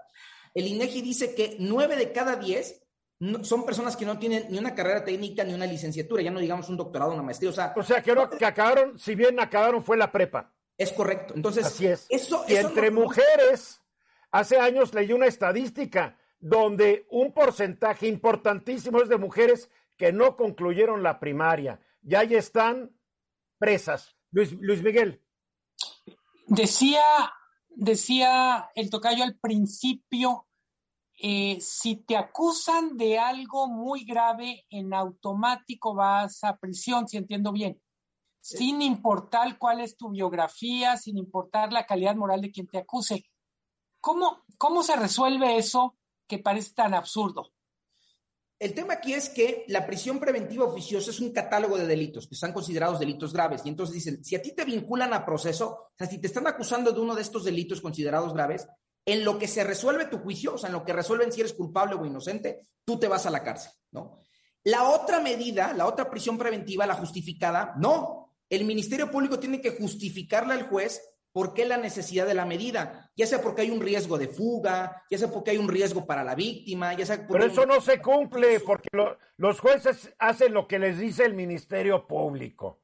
el INEGI dice que nueve de cada diez no, son personas que no tienen ni una carrera técnica ni una licenciatura, ya no digamos un doctorado, una maestría. O sea, o sea que, no, que acabaron, si bien acabaron, fue la prepa. Es correcto. Entonces, Así es. Eso, y eso entre no- mujeres, hace años leí una estadística donde un porcentaje importantísimo es de mujeres que no concluyeron la primaria. Y ahí están presas. Luis, Luis Miguel. Decía, decía el tocayo al principio, eh, si te acusan de algo muy grave, en automático vas a prisión, si entiendo bien, sin importar cuál es tu biografía, sin importar la calidad moral de quien te acuse. ¿Cómo, cómo se resuelve eso que parece tan absurdo? El tema aquí es que la prisión preventiva oficiosa es un catálogo de delitos que están considerados delitos graves. Y entonces dicen, si a ti te vinculan a proceso, o sea, si te están acusando de uno de estos delitos considerados graves, en lo que se resuelve tu juicio, o sea, en lo que resuelven si eres culpable o inocente, tú te vas a la cárcel, ¿no? La otra medida, la otra prisión preventiva, la justificada, no. El Ministerio Público tiene que justificarle al juez por qué la necesidad de la medida, ya sea porque hay un riesgo de fuga, ya sea porque hay un riesgo para la víctima, ya sea porque Pero eso no se cumple porque lo- los jueces hacen lo que les dice el Ministerio Público.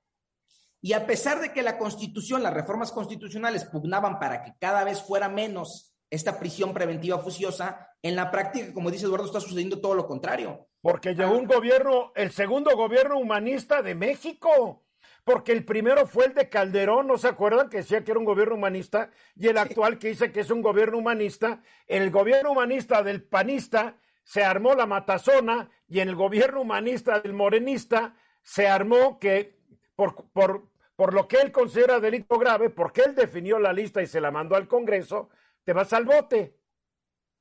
Y a pesar de que la Constitución, las reformas constitucionales pugnaban para que cada vez fuera menos esta prisión preventiva oficiosa, en la práctica, como dice Eduardo, está sucediendo todo lo contrario. Porque llegó un gobierno, el segundo gobierno humanista de México. Porque el primero fue el de Calderón, ¿no se acuerdan? Que decía que era un gobierno humanista. Y el actual que dice que es un gobierno humanista. El gobierno humanista del panista se armó la matazona y en el gobierno humanista del morenista se armó que por, por, por lo que él considera delito grave, porque él definió la lista y se la mandó al Congreso, te vas al bote.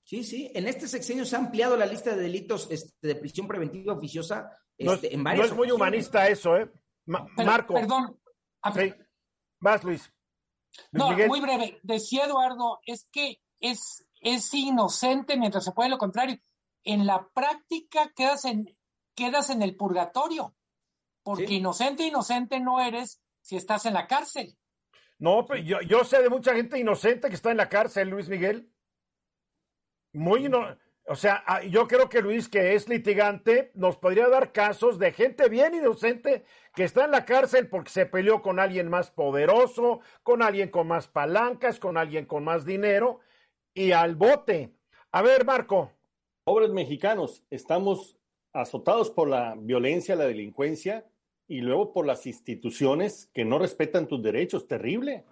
Sí, sí, en este sexenio se ha ampliado la lista de delitos este, de prisión preventiva oficiosa No este, es, en no varias es muy ocasiones. humanista eso, ¿eh? Ma- Pero, Marco. Perdón. Sí. Vas, Luis. Luis No, Miguel. muy breve. Decía Eduardo, es que es, es inocente mientras se puede lo contrario. En la práctica quedas en, quedas en el purgatorio, porque Sí. inocente, inocente no eres si estás en la cárcel. No, pero yo, yo sé de mucha gente inocente que está en la cárcel, Luis Miguel. Muy ino- O sea, ah, yo creo que Luis, que es litigante, nos podría dar casos de gente bien inocente que está en la cárcel porque se peleó con alguien más poderoso, con alguien con más palancas, con alguien con más dinero y al bote. A ver, Marco. Pobres mexicanos, estamos azotados por la violencia, la delincuencia y luego por las instituciones que no respetan tus derechos. Terrible.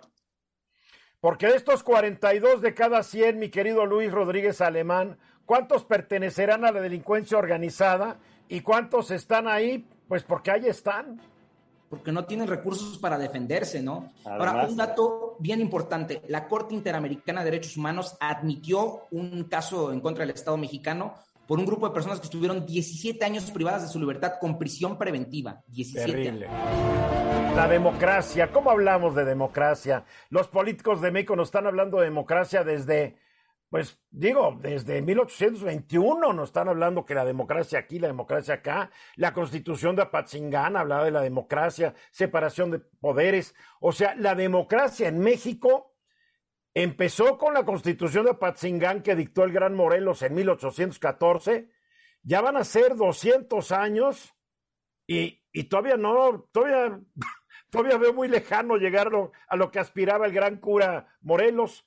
Porque de estos 42 de cada 100, mi querido Luis Rodríguez Alemán, ¿cuántos pertenecerán a la delincuencia organizada y cuántos están ahí? Pues porque ahí están. porque no tienen recursos para defenderse, ¿no? Ahora, un dato bien importante, la Corte Interamericana de Derechos Humanos admitió un caso en contra del Estado mexicano por un grupo de personas que estuvieron 17 años privadas de su libertad con prisión preventiva. 17 Terrible. años. La democracia, ¿cómo hablamos de democracia? Los políticos de México nos están hablando de democracia desde, pues digo, desde 1821 nos están hablando que la democracia aquí, la democracia acá, la constitución de Apatzingán hablaba de la democracia, separación de poderes, o sea, la democracia en México empezó con la constitución de Apatzingán que dictó el gran Morelos en 1814, ya van a ser 200 años y, y todavía no, todavía [laughs] todavía veo muy lejano llegar a lo que aspiraba el gran cura Morelos.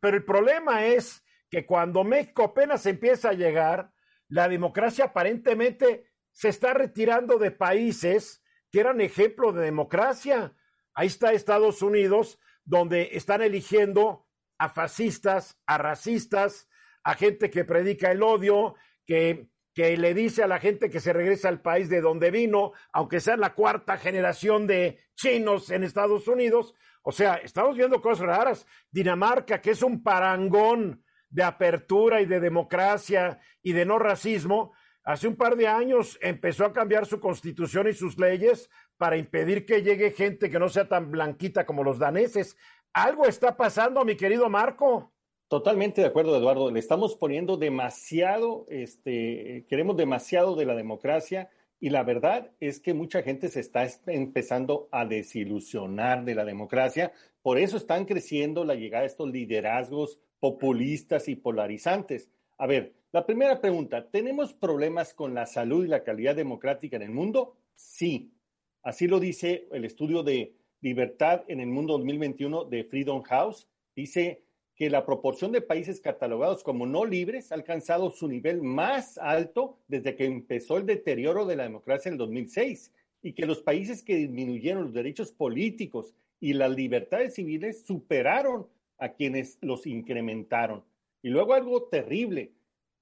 Pero el problema es que cuando México apenas empieza a llegar, la democracia aparentemente se está retirando de países que eran ejemplo de democracia. Ahí está Estados Unidos, donde están eligiendo a fascistas, a racistas, a gente que predica el odio, que, que le dice a la gente que se regresa al país de donde vino, aunque sea la cuarta generación de chinos en Estados Unidos. O sea, estamos viendo cosas raras. Dinamarca, que es un parangón de apertura y de democracia y de no racismo, hace un par de años empezó a cambiar su constitución y sus leyes para impedir que llegue gente que no sea tan blanquita como los daneses. Algo está pasando, mi querido Marco. Totalmente de acuerdo, Eduardo. Le estamos poniendo demasiado, este, queremos demasiado de la democracia y la verdad es que mucha gente se está empezando a desilusionar de la democracia. Por eso están creciendo la llegada de estos liderazgos populistas y polarizantes. A ver, la primera pregunta, ¿tenemos problemas con la salud y la calidad democrática en el mundo? Sí. Así lo dice el estudio de libertad en el mundo 2021 de Freedom House. Dice que la proporción de países catalogados como no libres ha alcanzado su nivel más alto desde que empezó el deterioro de la democracia en el 2006 y que los países que disminuyeron los derechos políticos y las libertades civiles superaron a quienes los incrementaron. Y luego algo terrible.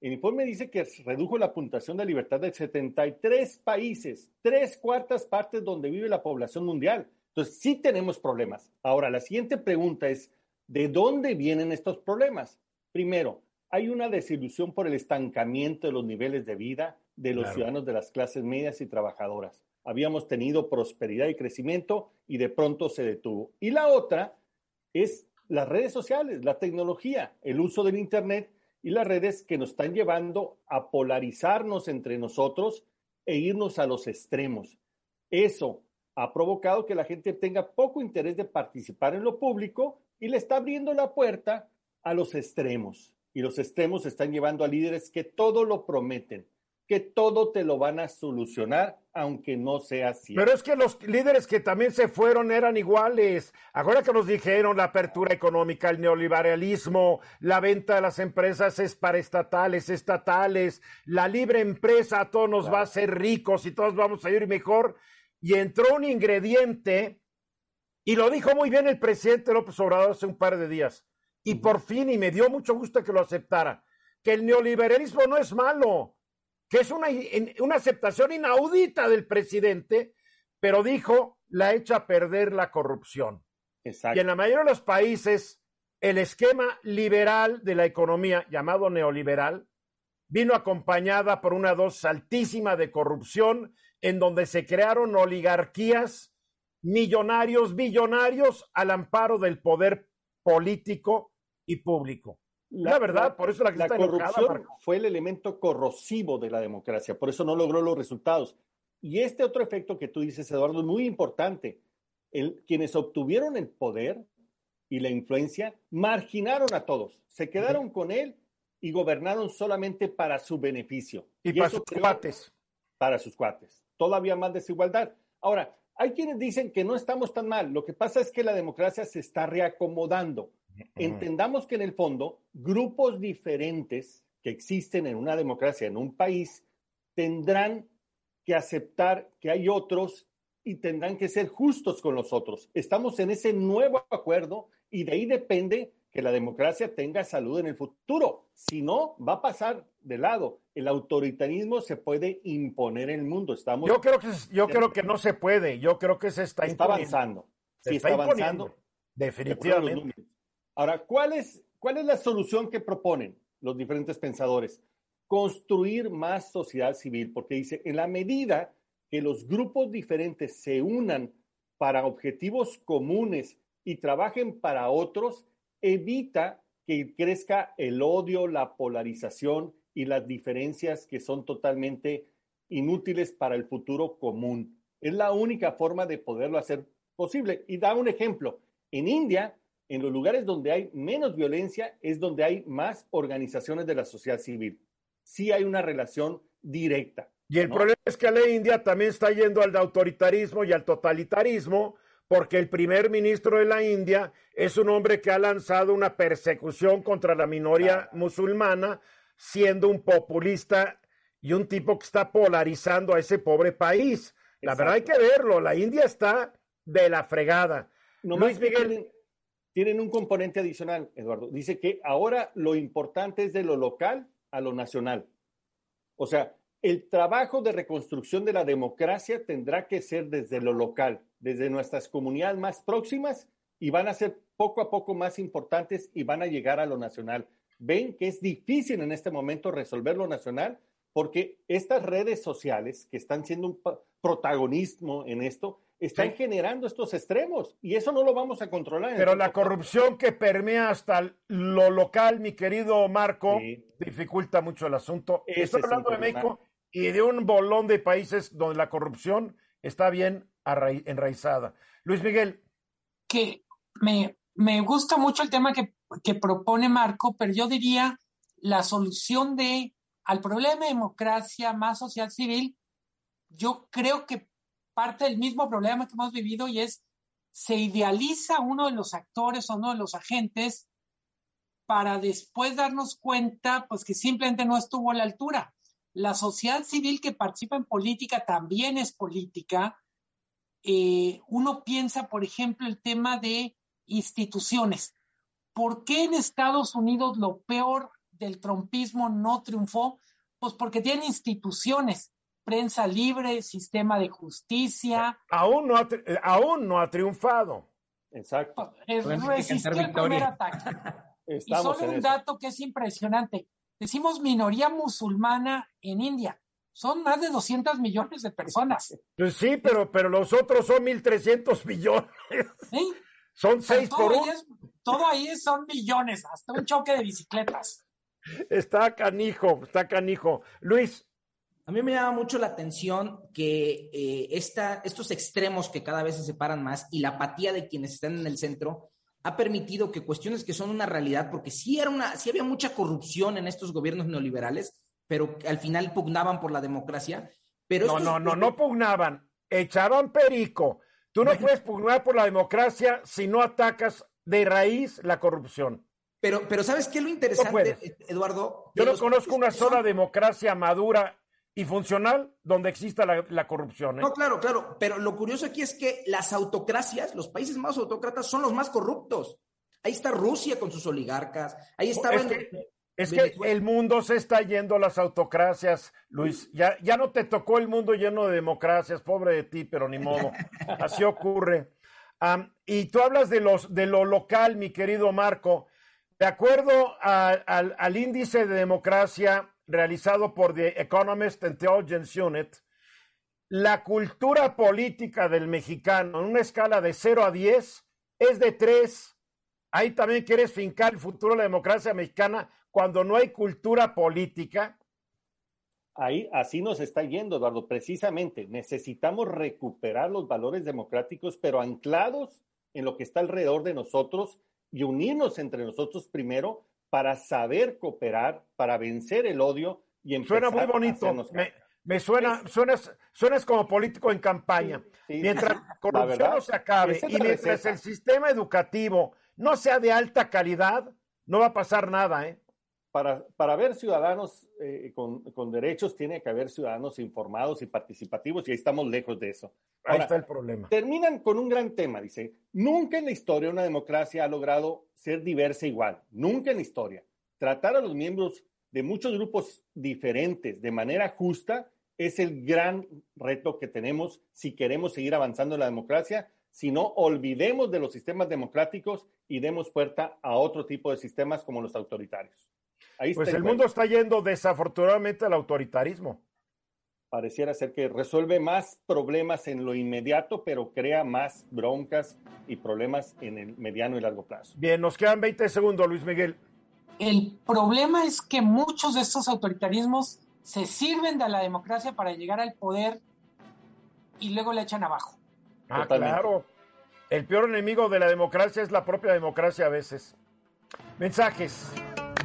El informe dice que redujo la puntuación de libertad de 73 países, tres cuartas partes donde vive la población mundial. Entonces, sí tenemos problemas. Ahora, la siguiente pregunta es, ¿de dónde vienen estos problemas? Primero, hay una desilusión por el estancamiento de los niveles de vida de los ciudadanos de las clases medias y trabajadoras. Habíamos tenido prosperidad y crecimiento y de pronto se detuvo. Y la otra es las redes sociales, la tecnología, el uso del Internet y las redes que nos están llevando a polarizarnos entre nosotros e irnos a los extremos. Eso ha provocado que la gente tenga poco interés de participar en lo público y le está abriendo la puerta a los extremos. Y los extremos están llevando a líderes que todo lo prometen, que todo te lo van a solucionar, aunque no sea así. Pero es que los líderes que también se fueron eran iguales. Ahora que nos dijeron la apertura económica, el neoliberalismo, la venta de las empresas es para estatales, estatales, la libre empresa a todos nos va a hacer ricos y todos vamos a ir mejor. Y entró un ingrediente, y lo dijo muy bien el presidente López Obrador hace un par de días. Y por fin, y me dio mucho gusto que lo aceptara, que el neoliberalismo no es malo que es una, una aceptación inaudita del presidente, pero dijo, la echa a perder la corrupción. Y en la mayoría de los países, el esquema liberal de la economía, llamado neoliberal, vino acompañada por una dosis altísima de corrupción, en donde se crearon oligarquías, millonarios, billonarios, al amparo del poder político y público. La, verdad, por eso la, corrupción fue el elemento corrosivo de la democracia, por eso no logró los resultados. Y este otro efecto que tú dices, Eduardo, es muy importante. El, quienes obtuvieron el poder y la influencia marginaron a todos, se quedaron con él y gobernaron solamente para su beneficio. Y, para sus cuates. Para sus cuates. Todavía más desigualdad. Ahora, hay quienes dicen que no estamos tan mal. Lo que pasa es que la democracia se está reacomodando. Entendamos que en el fondo, grupos diferentes que existen en una democracia, en un país, tendrán que aceptar que hay otros y tendrán que ser justos con los otros. Estamos en ese nuevo acuerdo y de ahí depende que la democracia tenga salud en el futuro. Si no, va a pasar de lado. El autoritarismo se puede imponer en el mundo. Estamos yo creo que yo creo que no se puede. Yo creo que se está, está avanzando. Se está, avanzando. Definitivamente. Ahora, ¿cuál es, ¿cuál es la solución que proponen los diferentes pensadores? Construir más sociedad civil, porque dice, en la medida que los grupos diferentes se unan para objetivos comunes y trabajen para otros, evita que crezca el odio, la polarización y las diferencias que son totalmente inútiles para el futuro común. Es la única forma de poderlo hacer posible. Y da un ejemplo. En India, en los lugares donde hay menos violencia es donde hay más organizaciones de la sociedad civil. Sí hay una relación directa. Y el problema es que la India también está yendo al autoritarismo y al totalitarismo, porque el primer ministro de la India es un hombre que ha lanzado una persecución contra la minoría musulmana, siendo un populista y un tipo que está polarizando a ese pobre país. La verdad hay que verlo, la India está de la fregada. Luis Miguel. Tienen, un componente adicional, Eduardo. Dice que ahora lo importante es de lo local a lo nacional. O sea, el trabajo de reconstrucción de la democracia tendrá que ser desde lo local, desde nuestras comunidades más próximas y van a ser poco a poco más importantes y van a llegar a lo nacional. Ven que es difícil en este momento resolver lo nacional porque estas redes sociales que están siendo un protagonismo en esto, están generando estos extremos y eso no lo vamos a controlar. Pero la corrupción que permea hasta lo local, mi querido Marco, dificulta mucho el asunto. Estoy hablando de México y de un bolón de países donde la corrupción está bien enraizada. Luis Miguel. Que me, me gusta mucho el tema que, que propone Marco, pero yo diría la solución de al problema de democracia más social civil, yo creo que parte del mismo problema que hemos vivido y es se idealiza uno de los actores o uno de los agentes para después darnos cuenta pues que simplemente no estuvo a la altura. La sociedad civil que participa en política también es política. Eh, uno piensa, por ejemplo, el tema de instituciones. ¿Por qué en Estados Unidos lo peor del trompismo no triunfó? Pues porque tiene instituciones, prensa libre, sistema de justicia. Aún no ha, eh, aún no ha triunfado. Exacto. Es resistió el primer ataque. y solo un dato que es impresionante. Decimos minoría musulmana en India. Son más de 200 millones de personas. Pues sí, pero, pero los otros son 1.300 millones. ¿Sí? [laughs] Son seis por uno. todo ahí son millones, hasta un choque de bicicletas. Está canijo, está canijo. Luis. A mí me llama mucho la atención que eh, estos extremos que cada vez se separan más y la apatía de quienes están en el centro ha permitido que cuestiones que son una realidad, porque sí, era una, sí había mucha corrupción en estos gobiernos neoliberales, pero al final pugnaban por la democracia. Pero no, no, no, no pugnaban, echaban perico. Tú no puedes pugnar por la democracia si no atacas de raíz la corrupción. Pero, pero ¿sabes qué es lo interesante, Eduardo? Yo no conozco una sola democracia madura y funcional donde exista la, corrupción. ¿eh? No, claro, claro. Pero lo curioso aquí es que las autocracias, los países más autócratas, son los más corruptos. Ahí está Rusia con sus oligarcas. Ahí está. Es, que, el mundo se está yendo a las autocracias, Luis. Ya, ya no te tocó el mundo lleno de democracias, pobre de ti, pero ni modo. [laughs] Así ocurre. y tú hablas de, los, de lo local, mi querido Marco. De acuerdo al, índice de democracia realizado por The Economist Intelligence Unit, la cultura política del mexicano en una escala de 0 a 10 es de 3. Ahí también quieres fincar el futuro de la democracia mexicana cuando no hay cultura política. Ahí así nos está yendo, Eduardo. Precisamente necesitamos recuperar los valores democráticos, pero anclados en lo que está alrededor de nosotros y unirnos entre nosotros primero para saber cooperar, para vencer el odio y empezar Suena muy bonito. Me, suena, suenas, suenas como político en campaña. Mientras [laughs] la corrupción no se acabe y mientras el sistema educativo no sea de alta calidad, no va a pasar nada, ¿eh? Para, para ver ciudadanos eh, con, con, derechos, tiene que haber ciudadanos informados y participativos, y ahí estamos lejos de eso. ahí está el problema. Terminan con un gran tema, dice, nunca en la historia una democracia ha logrado ser diversa igual, nunca en la historia. Tratar a los miembros de muchos grupos diferentes de manera justa es el gran reto que tenemos si queremos seguir avanzando en la democracia. Si no, olvidemos de los sistemas democráticos y demos puerta a otro tipo de sistemas como los autoritarios pues el, mundo está yendo desafortunadamente al autoritarismo. Pareciera ser que resuelve más problemas en lo inmediato, pero crea más broncas y problemas en el mediano y largo plazo. Bien, nos quedan 20 segundos, Luis Miguel. El problema es que muchos de estos autoritarismos se sirven de la democracia para llegar al poder y luego la echan abajo. Ah, claro. El peor enemigo de la democracia es la propia democracia a veces. Mensajes.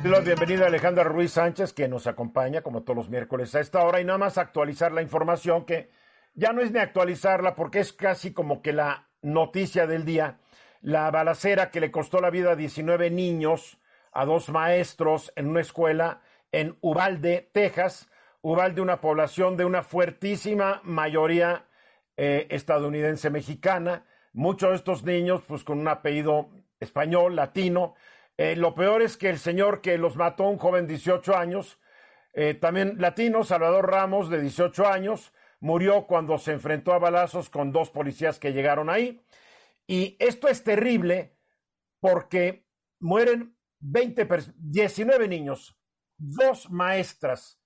Bienvenida. A Alejandra Ruiz Sánchez, que nos acompaña como todos los miércoles a esta hora. Y nada más actualizar la información que ya no es ni actualizarla porque es casi como que la noticia del día, la balacera que le costó la vida a 19 niños, a dos maestros en una escuela en Uvalde, Texas, Uvalde una población de una fuertísima mayoría eh, estadounidense mexicana, muchos de estos niños pues con un apellido español, latino, eh, lo peor es que el señor que los mató, un joven de 18 años, eh, también latino, Salvador Ramos, de 18 años, murió cuando se enfrentó a balazos con dos policías que llegaron ahí. Y esto es terrible porque mueren 20 19 niños, dos maestras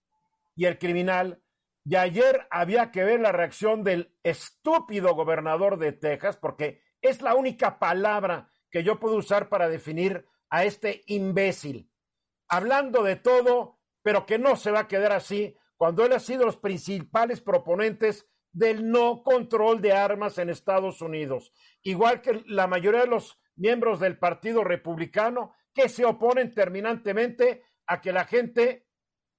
y el criminal. Y ayer había que ver la reacción del estúpido gobernador de Texas, porque es la única palabra que yo puedo usar para definir a este imbécil, hablando de todo, pero que no se va a quedar así cuando él ha sido los principales proponentes del no control de armas en Estados Unidos, igual que la mayoría de los miembros del Partido Republicano que se oponen terminantemente a que la gente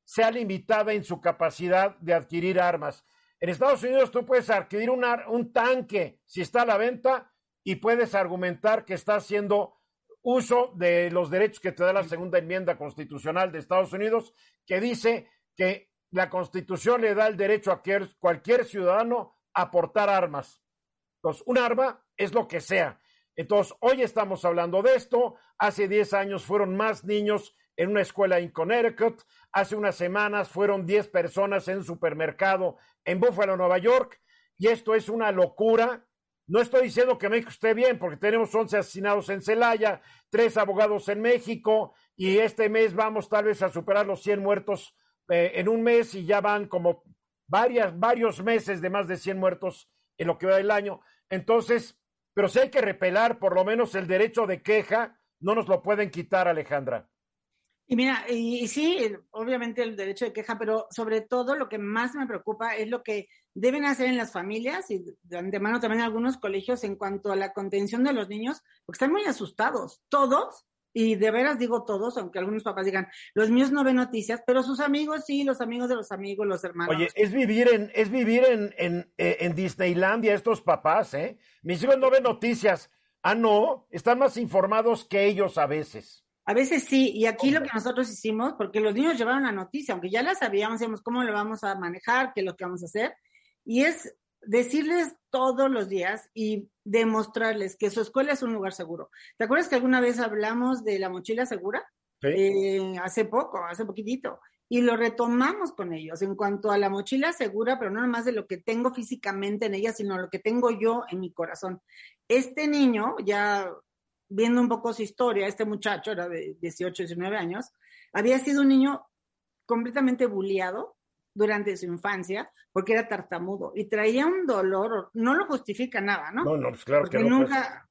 sea limitada en su capacidad de adquirir armas. En Estados Unidos tú puedes adquirir un, un tanque si está a la venta y puedes argumentar que está siendo uso de los derechos que te da la segunda enmienda constitucional de Estados Unidos, que dice que la constitución le da el derecho a cualquier ciudadano a portar armas. Entonces, un arma es lo que sea. Entonces, hoy estamos hablando de esto. Hace 10 años fueron más niños en una escuela en Connecticut. Hace unas semanas fueron 10 personas en un supermercado en Buffalo, Nueva York. Y esto es una locura no estoy diciendo que México esté bien, porque tenemos 11 asesinados en Celaya, tres abogados en México, y este mes vamos tal vez a superar los 100 muertos eh, en un mes, y ya van como varias, varios meses de más de 100 muertos en lo que va del año. Entonces, pero si hay que repelar por lo menos el derecho de queja, no nos lo pueden quitar, Alejandra. Y mira, y, sí, obviamente el derecho de queja, pero sobre todo lo que más me preocupa es lo que deben hacer en las familias y de antemano también algunos colegios en cuanto a la contención de los niños, porque están muy asustados, todos, y de veras digo todos, aunque algunos papás digan, los míos no ven noticias, pero sus amigos sí, los amigos de los amigos, los hermanos. Oye, es vivir en, es vivir en, en, eh, en Disneylandia estos papás, ¿eh? Mis hijos no ven noticias. Ah, no, están más informados que ellos a veces. A veces sí, y aquí lo que nosotros hicimos, porque los niños llevaron la noticia, aunque ya la sabíamos, decíamos cómo lo vamos a manejar, qué es lo que vamos a hacer, y es decirles todos los días y demostrarles que su escuela es un lugar seguro. ¿Te acuerdas que alguna vez hablamos de la mochila segura? Sí. Eh, hace poco, hace poquitito. Y lo retomamos con ellos en cuanto a la mochila segura, pero no nada más de lo que tengo físicamente en ella, sino lo que tengo yo en mi corazón. Este niño, ya viendo un poco su historia, este muchacho era de 18, 19 años, había sido un niño completamente bulliado durante su infancia porque era tartamudo y traía un dolor, no lo justifica nada, ¿no? No, no, pues claro que no. Nunca,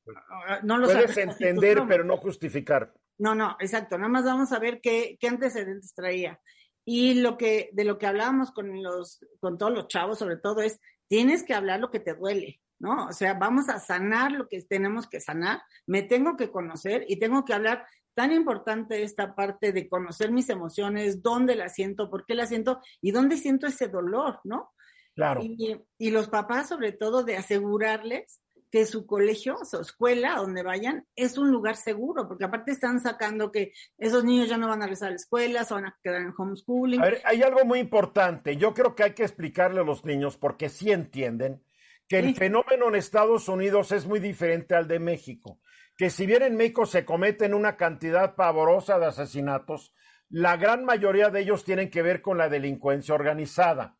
ah, no lo puedes entender, [laughs] pero no justificar. No, no, exacto, nada más vamos a ver qué, qué antecedentes traía. Y lo que, de lo que hablábamos con los, con todos los chavos, sobre todo, es tienes que hablar lo que te duele. ¿No? O sea, vamos a sanar lo que tenemos que sanar, me tengo que conocer y tengo que hablar. Tan importante esta parte de conocer mis emociones, dónde la siento, por qué la siento y dónde siento ese dolor, ¿no? Claro. Y, y los papás, sobre todo, de asegurarles que su colegio, su escuela, donde vayan, es un lugar seguro, porque aparte están sacando que esos niños ya no van a regresar a la escuela, se van a quedar en homeschooling. A ver, hay algo muy importante. Yo creo que hay que explicarle a los niños, porque sí entienden, que el fenómeno en Estados Unidos es muy diferente al de México, que si bien en México se cometen una cantidad pavorosa de asesinatos, la gran mayoría de ellos tienen que ver con la delincuencia organizada.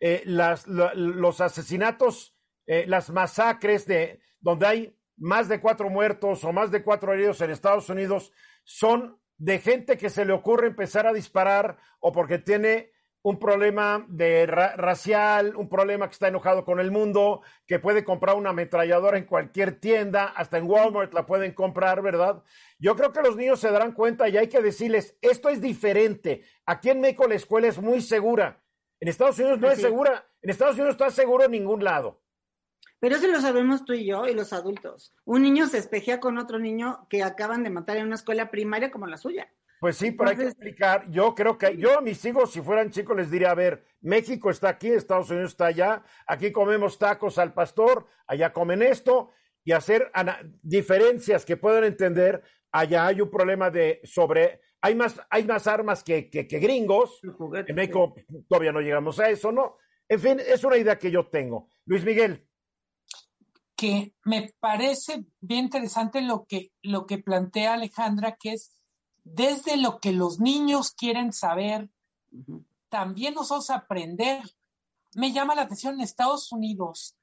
Eh, las, los asesinatos, eh, las masacres de donde hay más de cuatro muertos o más de cuatro heridos en Estados Unidos son de gente que se le ocurre empezar a disparar o porque tiene un problema de racial, un problema que está enojado con el mundo, que puede comprar una ametralladora en cualquier tienda, hasta en Walmart la pueden comprar, ¿verdad? Yo creo que los niños se darán cuenta y hay que decirles, esto es diferente. Aquí en México la escuela es muy segura. En Estados Unidos no es segura. En Estados Unidos no está seguro en ningún lado. Pero eso lo sabemos tú y yo y los adultos. Un niño se espejea con otro niño que acaban de matar en una escuela primaria como la suya. Pues sí, pero hay que explicar. Yo creo que yo a mis hijos, si fueran chicos, les diría, a ver, México está aquí, Estados Unidos está allá, aquí comemos tacos al pastor, allá comen esto, y hacer diferencias que puedan entender. Allá hay un problema de sobre, hay más, hay más armas que, que, gringos. En México todavía no llegamos a eso, ¿no? En fin, es una idea que yo tengo. Luis Miguel. Que me parece bien interesante lo que, lo que plantea Alejandra, que es desde lo que los niños quieren saber, también nosotros aprender. Me llama la atención en Estados Unidos.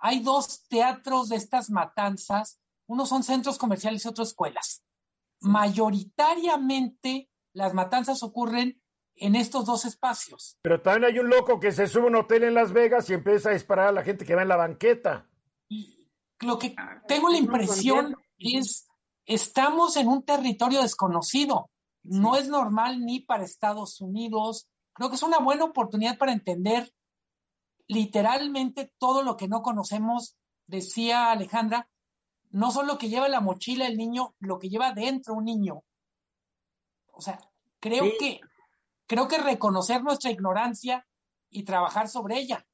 Hay dos teatros de estas matanzas. Unos son centros comerciales y otros escuelas. Mayoritariamente las matanzas ocurren en estos dos espacios. Pero también hay un loco que se sube a un hotel en Las Vegas y empieza a disparar a la gente que va en la banqueta. Y lo que ah, tengo la impresión es estamos en un territorio desconocido. No es normal ni para Estados Unidos. Creo que es una buena oportunidad para entender literalmente todo lo que no conocemos, decía Alejandra, no solo que lleva la mochila el niño, lo que lleva dentro un niño. O sea, creo que creo que reconocer nuestra ignorancia y trabajar sobre ella.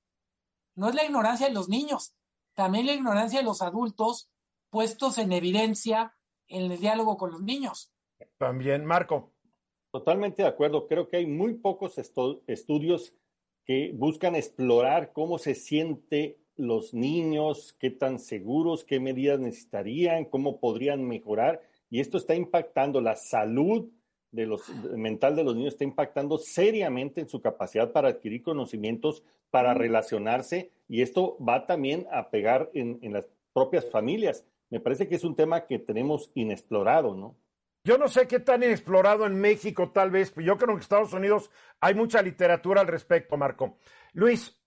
No es la ignorancia de los niños, también la ignorancia de los adultos puestos en evidencia en el diálogo con los niños. También, Marco. Totalmente de acuerdo. Creo que hay muy pocos estudios que buscan explorar cómo se siente los niños, qué tan seguros, qué medidas necesitarían, cómo podrían mejorar. Y esto está impactando la salud de los, mental de los niños, está impactando seriamente en su capacidad para adquirir conocimientos, para relacionarse. Y esto va también a pegar en, en las propias familias me parece que es un tema que tenemos inexplorado, ¿no? Yo no sé qué tan inexplorado en México, tal vez, pero yo creo que en Estados Unidos hay mucha literatura al respecto, Marco. Luis.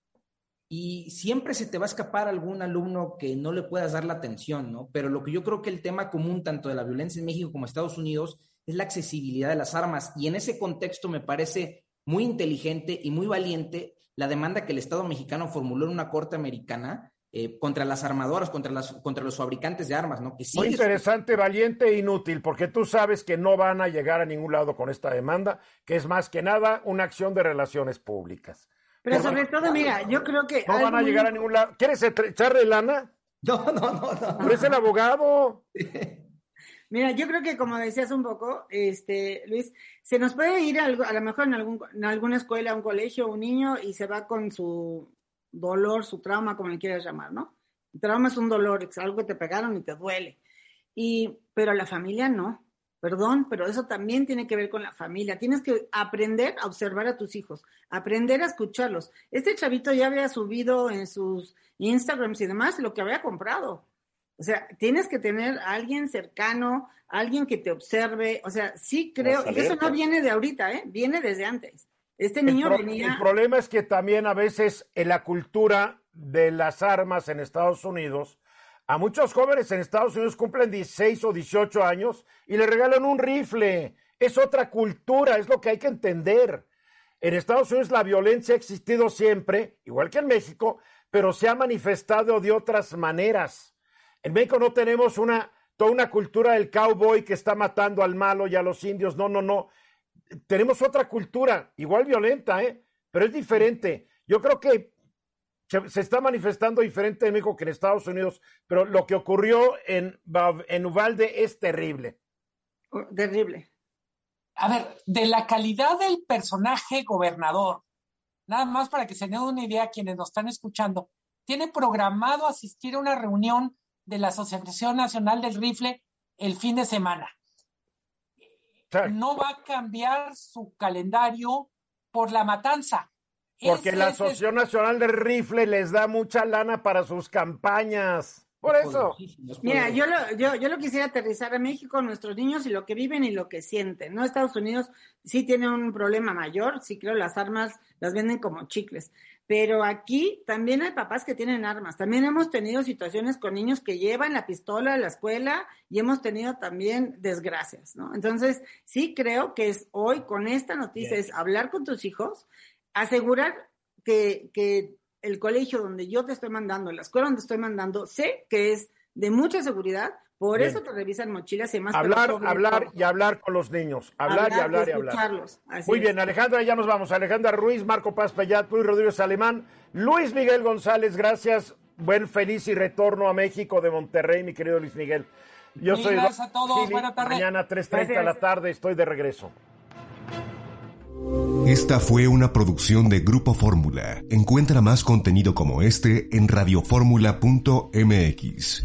Y siempre se te va a escapar algún alumno que no le puedas dar la atención, ¿no? Pero lo que yo creo que el tema común tanto de la violencia en México como en Estados Unidos es la accesibilidad de las armas. Y en ese contexto me parece muy inteligente y muy valiente la demanda que el Estado mexicano formuló en una corte americana eh, contra las armadoras, contra, las, contra los fabricantes de armas, ¿no? Que Muy interesante, valiente e inútil, porque tú sabes que no van a llegar a ningún lado con esta demanda, que es más que nada una acción de relaciones públicas. Pero sobre todo, mira, yo creo que... No van a llegar a ningún lado. ¿Quieres echarle lana? No, no, no, no. Pero es el abogado. [laughs] Mira, yo creo que como decías un poco, este, Luis, se nos puede ir a, a lo mejor en, algún, en alguna escuela, un colegio, un niño y se va con su dolor, su trauma, como le quieras llamar, ¿no? El trauma es un dolor, es algo que te pegaron y te duele. Y, pero la familia no. Perdón, pero eso también tiene que ver con la familia. Tienes que aprender a observar a tus hijos, aprender a escucharlos. Este chavito ya había subido en sus Instagrams y demás lo que había comprado. O sea, tienes que tener a alguien cercano, alguien que te observe. O sea, sí creo, y eso no viene de ahorita, ¿eh? Viene desde antes. Este niño el venía. El problema es que también a veces en la cultura de las armas en Estados Unidos, a muchos jóvenes en Estados Unidos cumplen 16 o 18 años y le regalan un rifle. Es otra cultura, es lo que hay que entender. En Estados Unidos la violencia ha existido siempre, igual que en México, pero se ha manifestado de otras maneras. En México no tenemos una toda una cultura del cowboy que está matando al malo y a los indios. No, no, no tenemos otra cultura, igual violenta, ¿eh? pero es diferente. Yo creo que se, está manifestando diferente en México que en Estados Unidos, pero lo que ocurrió en, en Uvalde es terrible. Oh, terrible. A ver, de la calidad del personaje gobernador, nada más para que se den una idea quienes nos están escuchando, tiene programado asistir a una reunión de la Asociación Nacional del Rifle el fin de semana no va a cambiar su calendario por la matanza. Porque la Asociación Nacional del Rifle les da mucha lana para sus campañas. Por eso. Mira, yo lo, yo, yo lo quisiera aterrizar a México, nuestros niños y lo que viven y lo que sienten. No, Estados Unidos sí tiene un problema mayor, sí creo las armas las venden como chicles. Pero aquí también hay papás que tienen armas. También hemos tenido situaciones con niños que llevan la pistola a la escuela y hemos tenido también desgracias, ¿no? Entonces, sí creo que es hoy con esta noticia es hablar con tus hijos, asegurar que, que el colegio donde yo te estoy mandando, la escuela donde estoy mandando, sé que es de mucha seguridad. Por eso te revisan mochilas y más. Hablar, hablar y hablar con los niños. Hablar, y hablar y, hablar. Muy bien, Alejandra, ya nos vamos. Alejandra Ruiz, Marco Paz Payat, Luis Rodríguez Alemán, Luis Miguel González, gracias. Buen feliz y retorno a México de Monterrey, mi querido Luis Miguel. Yo soy gracias a todos. Buenas tardes. Mañana 3.30 de la tarde estoy de regreso. Esta fue una producción de Grupo Fórmula. Encuentra más contenido como este en radioformula.mx.